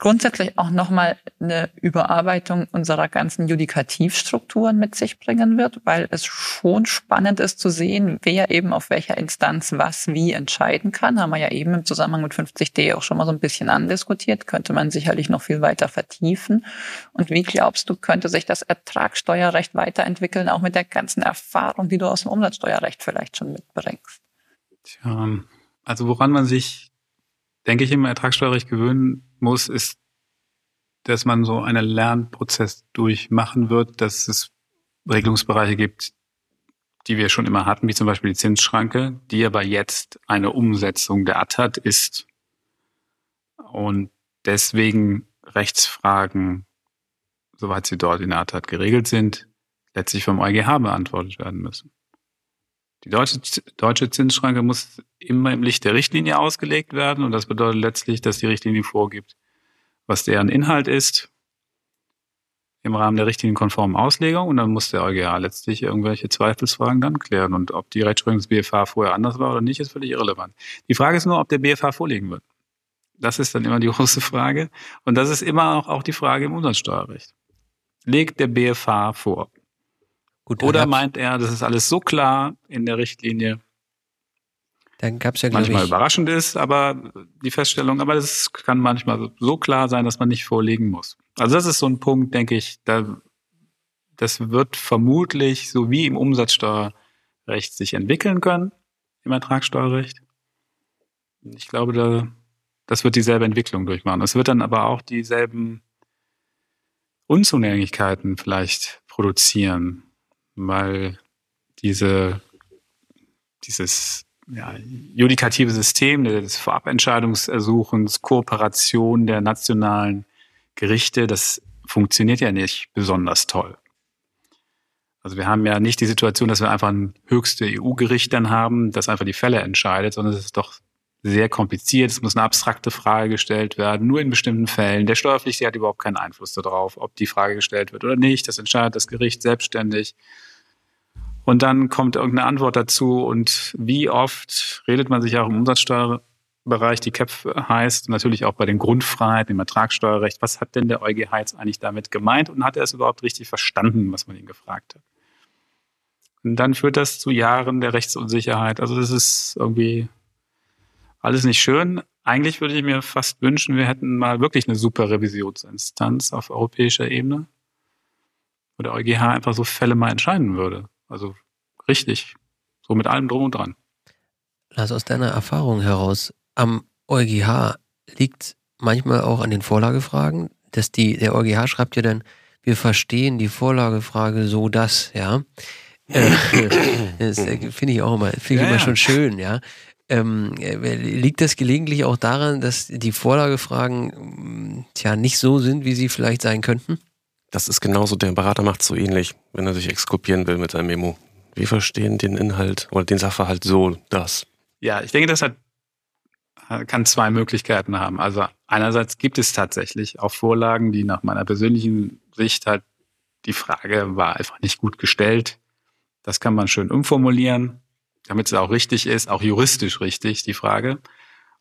grundsätzlich auch nochmal eine Überarbeitung unserer ganzen Judikativstrukturen mit sich bringen wird, weil es schon spannend ist zu sehen, wer eben auf welcher Instanz was wie entscheiden kann. Haben wir ja eben im Zusammenhang mit 50D auch schon mal so ein bisschen andiskutiert, könnte man sicherlich noch viel weiter vertiefen. Und wie glaubst du, könnte sich das Ertragssteuerrecht weiterentwickeln, auch mit der ganzen Erfahrung, die du aus dem Umsatzsteuerrecht vielleicht schon mitbringst? Tja, also woran man sich, denke ich, im Ertragssteuerrecht gewöhnen muss, ist, dass man so einen Lernprozess durchmachen wird, dass es Regelungsbereiche gibt, die wir schon immer hatten, wie zum Beispiel die Zinsschranke, die aber jetzt eine Umsetzung der ATAT ist und deswegen Rechtsfragen, soweit sie dort in der ATAT geregelt sind, letztlich vom EuGH beantwortet werden müssen. Die deutsche, deutsche Zinsschranke muss immer im Licht der Richtlinie ausgelegt werden und das bedeutet letztlich, dass die Richtlinie vorgibt, was deren Inhalt ist im Rahmen der richtlinienkonformen Auslegung und dann muss der EuGH letztlich irgendwelche Zweifelsfragen dann klären und ob die Rechtsprechung des BFH vorher anders war oder nicht, ist völlig irrelevant. Die Frage ist nur, ob der BFH vorlegen wird. Das ist dann immer die große Frage und das ist immer auch, auch die Frage im Umsatzsteuerrecht. Legt der BFH vor? Gut, Oder meint er, das ist alles so klar in der Richtlinie, dann gab's ja, manchmal ich, überraschend ist, aber die Feststellung, aber das kann manchmal so klar sein, dass man nicht vorlegen muss. Also das ist so ein Punkt, denke ich, da, das wird vermutlich so wie im Umsatzsteuerrecht sich entwickeln können, im Ertragssteuerrecht. Ich glaube, da, das wird dieselbe Entwicklung durchmachen. Es wird dann aber auch dieselben Unzulänglichkeiten vielleicht produzieren weil diese, dieses ja, judikative System des Vorabentscheidungsersuchens, Kooperation der nationalen Gerichte, das funktioniert ja nicht besonders toll. Also wir haben ja nicht die Situation, dass wir einfach ein höchste EU-Gericht dann haben, das einfach die Fälle entscheidet, sondern es ist doch sehr kompliziert. Es muss eine abstrakte Frage gestellt werden, nur in bestimmten Fällen. Der Steuerpflichtige hat überhaupt keinen Einfluss darauf, ob die Frage gestellt wird oder nicht. Das entscheidet das Gericht selbstständig. Und dann kommt irgendeine Antwort dazu. Und wie oft redet man sich auch im Umsatzsteuerbereich, die KEPF heißt, natürlich auch bei den Grundfreiheiten, im Ertragssteuerrecht, was hat denn der EuGH jetzt eigentlich damit gemeint und hat er es überhaupt richtig verstanden, was man ihn gefragt hat? Und dann führt das zu Jahren der Rechtsunsicherheit. Also das ist irgendwie alles nicht schön. Eigentlich würde ich mir fast wünschen, wir hätten mal wirklich eine super Revisionsinstanz auf europäischer Ebene, wo der EuGH einfach so Fälle mal entscheiden würde. Also richtig. So mit allem drum und dran. Lass aus deiner Erfahrung heraus, am EuGH liegt manchmal auch an den Vorlagefragen, dass die, der EuGH schreibt ja dann, wir verstehen die Vorlagefrage so, dass, ja. Äh, das äh, finde ich auch immer, finde ich ja, immer schon schön, ja. Ähm, äh, liegt das gelegentlich auch daran, dass die Vorlagefragen tja nicht so sind, wie sie vielleicht sein könnten? Das ist genauso, der Berater macht so ähnlich, wenn er sich exkulpieren will mit seinem Memo. Wir verstehen den Inhalt oder den Sachverhalt so, dass. Ja, ich denke, das hat, kann zwei Möglichkeiten haben. Also einerseits gibt es tatsächlich auch Vorlagen, die nach meiner persönlichen Sicht halt die Frage war einfach nicht gut gestellt. Das kann man schön umformulieren, damit es auch richtig ist, auch juristisch richtig, die Frage.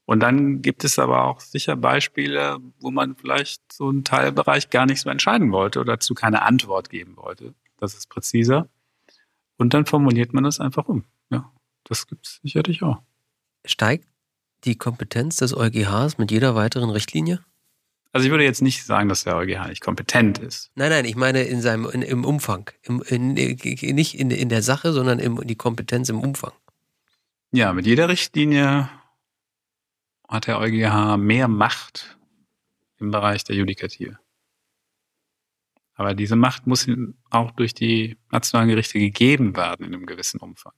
Und dann gibt es aber auch sicher Beispiele, wo man vielleicht so einen Teilbereich gar nicht so entscheiden wollte oder dazu keine Antwort geben wollte. Das ist präziser. Und dann formuliert man das einfach um. Ja, das gibt es sicherlich auch. Steigt die Kompetenz des EuGHs mit jeder weiteren Richtlinie? Also ich würde jetzt nicht sagen, dass der EuGH nicht kompetent ist. Nein, nein, ich meine in seinem in, im Umfang, Im, in, nicht in, in der Sache, sondern im, die Kompetenz im Umfang. Ja, mit jeder Richtlinie hat der EuGH mehr Macht im Bereich der Judikative. Aber diese Macht muss auch durch die nationalen Gerichte gegeben werden in einem gewissen Umfang.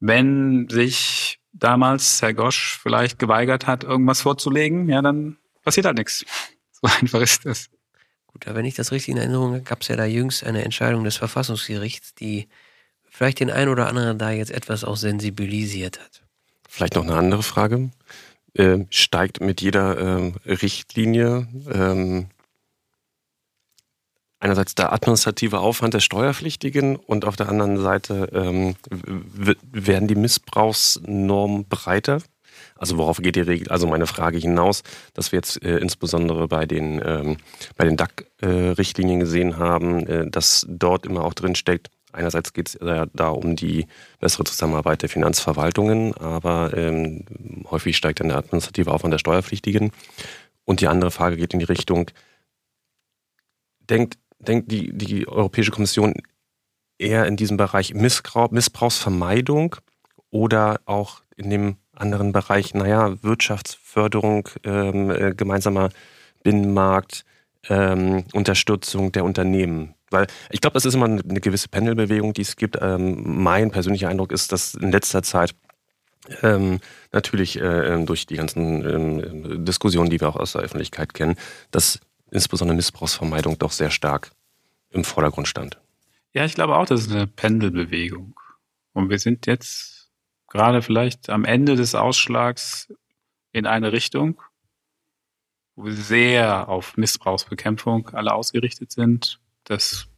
Wenn sich damals Herr Gosch vielleicht geweigert hat, irgendwas vorzulegen, ja, dann passiert halt nichts. So einfach ist das. Gut, aber wenn ich das richtig in Erinnerung habe, gab es ja da jüngst eine Entscheidung des Verfassungsgerichts, die vielleicht den einen oder anderen da jetzt etwas auch sensibilisiert hat. Vielleicht noch eine andere Frage. Ähm, steigt mit jeder ähm, Richtlinie ähm, einerseits der administrative Aufwand der Steuerpflichtigen und auf der anderen Seite ähm, werden die Missbrauchsnormen breiter? Also worauf geht die Regel? Also meine Frage hinaus, dass wir jetzt äh, insbesondere bei den ähm, bei den DAC-Richtlinien gesehen haben, äh, dass dort immer auch drin steckt. Einerseits geht es ja da um die bessere Zusammenarbeit der Finanzverwaltungen, aber ähm, häufig steigt dann der administrative Aufwand der Steuerpflichtigen. Und die andere Frage geht in die Richtung, denkt, denkt die, die Europäische Kommission eher in diesem Bereich Missbrauch, Missbrauchsvermeidung oder auch in dem anderen Bereich, naja, Wirtschaftsförderung, ähm, äh, gemeinsamer Binnenmarkt, ähm, Unterstützung der Unternehmen. Weil ich glaube, das ist immer eine, gewisse Pendelbewegung, die es gibt. Ähm, mein persönlicher Eindruck ist, dass in letzter Zeit ähm, natürlich äh, ähm, durch die ganzen ähm, Diskussionen, die wir auch aus der Öffentlichkeit kennen, dass insbesondere Missbrauchsvermeidung doch sehr stark im Vordergrund stand. Ja, ich glaube auch, das ist eine Pendelbewegung. Und wir sind jetzt gerade vielleicht am Ende des Ausschlags in eine Richtung, wo wir sehr auf Missbrauchsbekämpfung alle ausgerichtet sind. Das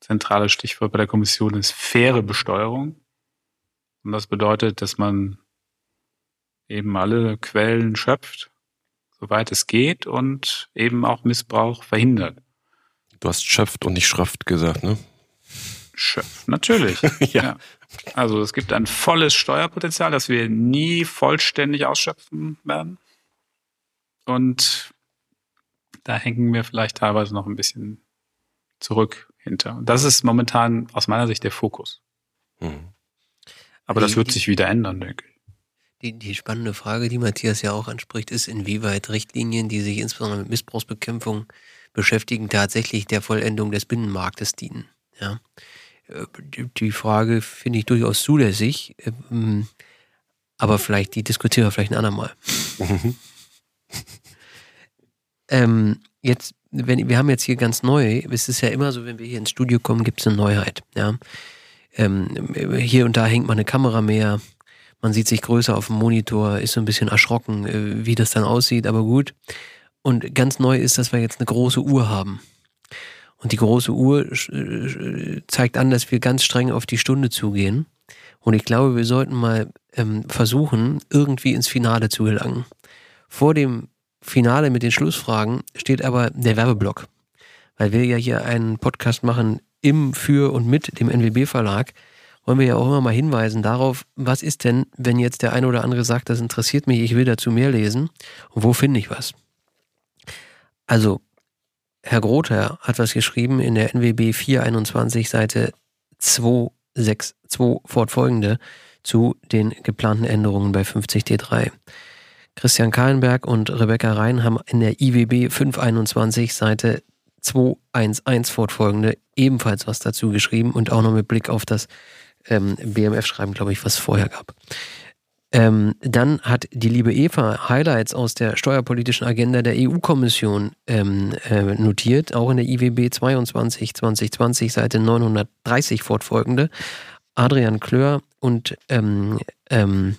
zentrale Stichwort bei der Kommission ist faire Besteuerung. Und das bedeutet, dass man eben alle Quellen schöpft, soweit es geht und eben auch Missbrauch verhindert. Du hast schöpft und nicht schröpft gesagt, ne? Schöpft, natürlich. ja. ja. Also es gibt ein volles Steuerpotenzial, das wir nie vollständig ausschöpfen werden. Und da hängen wir vielleicht teilweise noch ein bisschen zurück hinter. Und das ist momentan aus meiner Sicht der Fokus. Mhm. Aber das wird sich wieder ändern, denke ich. Die, die spannende Frage, die Matthias ja auch anspricht, ist, inwieweit Richtlinien, die sich insbesondere mit Missbrauchsbekämpfung beschäftigen, tatsächlich der Vollendung des Binnenmarktes dienen. Ja. Äh, die Frage finde ich durchaus zulässig, ähm, aber vielleicht, die diskutieren wir vielleicht ein andermal. ähm, jetzt, wenn, wir haben jetzt hier ganz neu, es ist ja immer so, wenn wir hier ins Studio kommen, gibt es eine Neuheit. Ja. Ähm, hier und da hängt mal eine Kamera mehr, man sieht sich größer auf dem Monitor, ist so ein bisschen erschrocken, äh, wie das dann aussieht, aber gut. Und ganz neu ist, dass wir jetzt eine große Uhr haben. Und die große Uhr äh, zeigt an, dass wir ganz streng auf die Stunde zugehen. Und ich glaube, wir sollten mal ähm, versuchen, irgendwie ins Finale zu gelangen. Vor dem Finale mit den Schlussfragen steht aber der Werbeblock. Weil wir ja hier einen Podcast machen im, für und mit dem NWB Verlag wollen wir ja auch immer mal hinweisen darauf, was ist denn, wenn jetzt der eine oder andere sagt, das interessiert mich, ich will dazu mehr lesen und wo finde ich was? Also, Herr Grother hat was geschrieben in der NWB 421 Seite 262 fortfolgende zu den geplanten Änderungen bei 50D3. Christian Kahlenberg und Rebecca Rhein haben in der IWB 521 Seite 211 fortfolgende ebenfalls was dazu geschrieben und auch noch mit Blick auf das ähm, BMF-Schreiben, glaube ich, was vorher gab. Ähm, dann hat die liebe Eva Highlights aus der steuerpolitischen Agenda der EU-Kommission ähm, äh, notiert, auch in der IWB 22 2020, Seite 930 fortfolgende. Adrian Klör und ähm, ähm,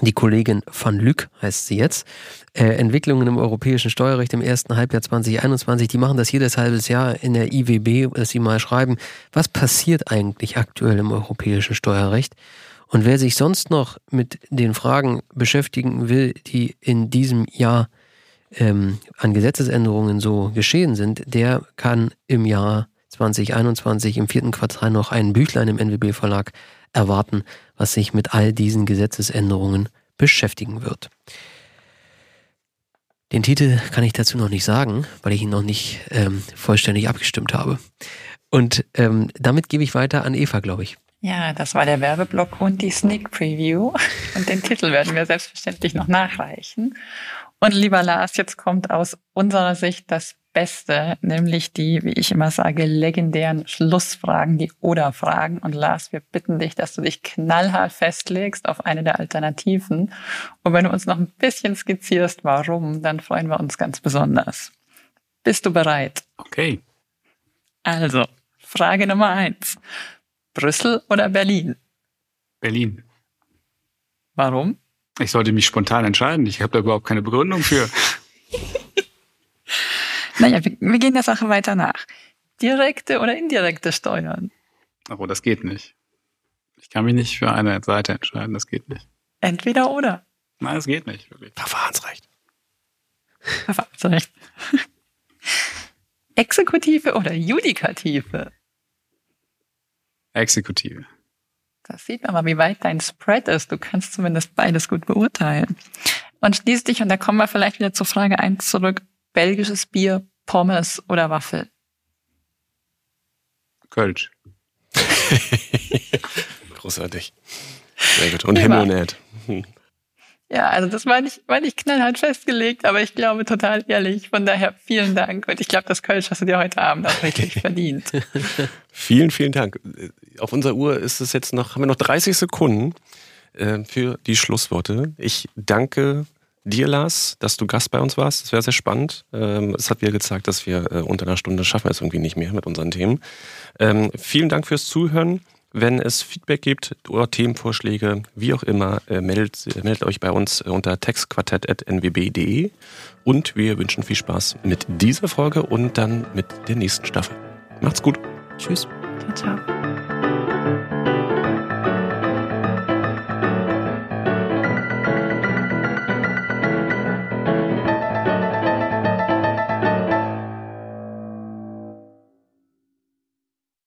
die Kollegin van Lück heißt sie jetzt, äh, Entwicklungen im europäischen Steuerrecht im ersten Halbjahr 2021, die machen das jedes halbes Jahr in der IWB, dass sie mal schreiben, was passiert eigentlich aktuell im europäischen Steuerrecht. Und wer sich sonst noch mit den Fragen beschäftigen will, die in diesem Jahr ähm, an Gesetzesänderungen so geschehen sind, der kann im Jahr 2021 im vierten Quartal noch ein Büchlein im NWB Verlag erwarten, was sich mit all diesen Gesetzesänderungen beschäftigen wird. Den Titel kann ich dazu noch nicht sagen, weil ich ihn noch nicht ähm, vollständig abgestimmt habe. Und ähm, damit gebe ich weiter an Eva, glaube ich. Ja, das war der Werbeblock und die Sneak Preview. Und den Titel werden wir selbstverständlich noch nachreichen. Und lieber Lars, jetzt kommt aus unserer Sicht das Beste, nämlich die, wie ich immer sage, legendären Schlussfragen, die Oder-Fragen. Und Lars, wir bitten dich, dass du dich knallhart festlegst auf eine der Alternativen. Und wenn du uns noch ein bisschen skizzierst, warum, dann freuen wir uns ganz besonders. Bist du bereit? Okay. Also, Frage Nummer eins. Brüssel oder Berlin? Berlin. Warum? Ich sollte mich spontan entscheiden. Ich habe da überhaupt keine Begründung für. Naja, wir, wir gehen der Sache weiter nach. Direkte oder indirekte Steuern? Aber das geht nicht. Ich kann mich nicht für eine Seite entscheiden. Das geht nicht. Entweder oder. Nein, das geht nicht. Wirklich. Verfahrensrecht. Verfahrensrecht. Exekutive oder Judikative? Exekutive. Das sieht man mal, wie weit dein Spread ist. Du kannst zumindest beides gut beurteilen. Und schließlich, und da kommen wir vielleicht wieder zur Frage eins zurück, belgisches Bier, Pommes oder Waffel? Kölsch. Großartig. Sehr gut. Und. Himmelnet. Hm. Ja, also das war nicht, war nicht knallhart festgelegt, aber ich glaube total ehrlich. Von daher vielen Dank. Und ich glaube, das Kölsch hast du dir heute Abend auch wirklich verdient. Vielen, vielen Dank. Auf unserer Uhr ist es jetzt noch, haben wir noch 30 Sekunden äh, für die Schlussworte. Ich danke dir, Lars, dass du Gast bei uns warst. Das wäre sehr spannend. Ähm, es hat wieder gezeigt, dass wir äh, unter einer Stunde schaffen wir es irgendwie nicht mehr mit unseren Themen. Ähm, vielen Dank fürs Zuhören. Wenn es Feedback gibt oder Themenvorschläge, wie auch immer, äh, meldet, äh, meldet euch bei uns unter textquartett.nwb.de und wir wünschen viel Spaß mit dieser Folge und dann mit der nächsten Staffel. Macht's gut. Tschüss. Ciao, ciao.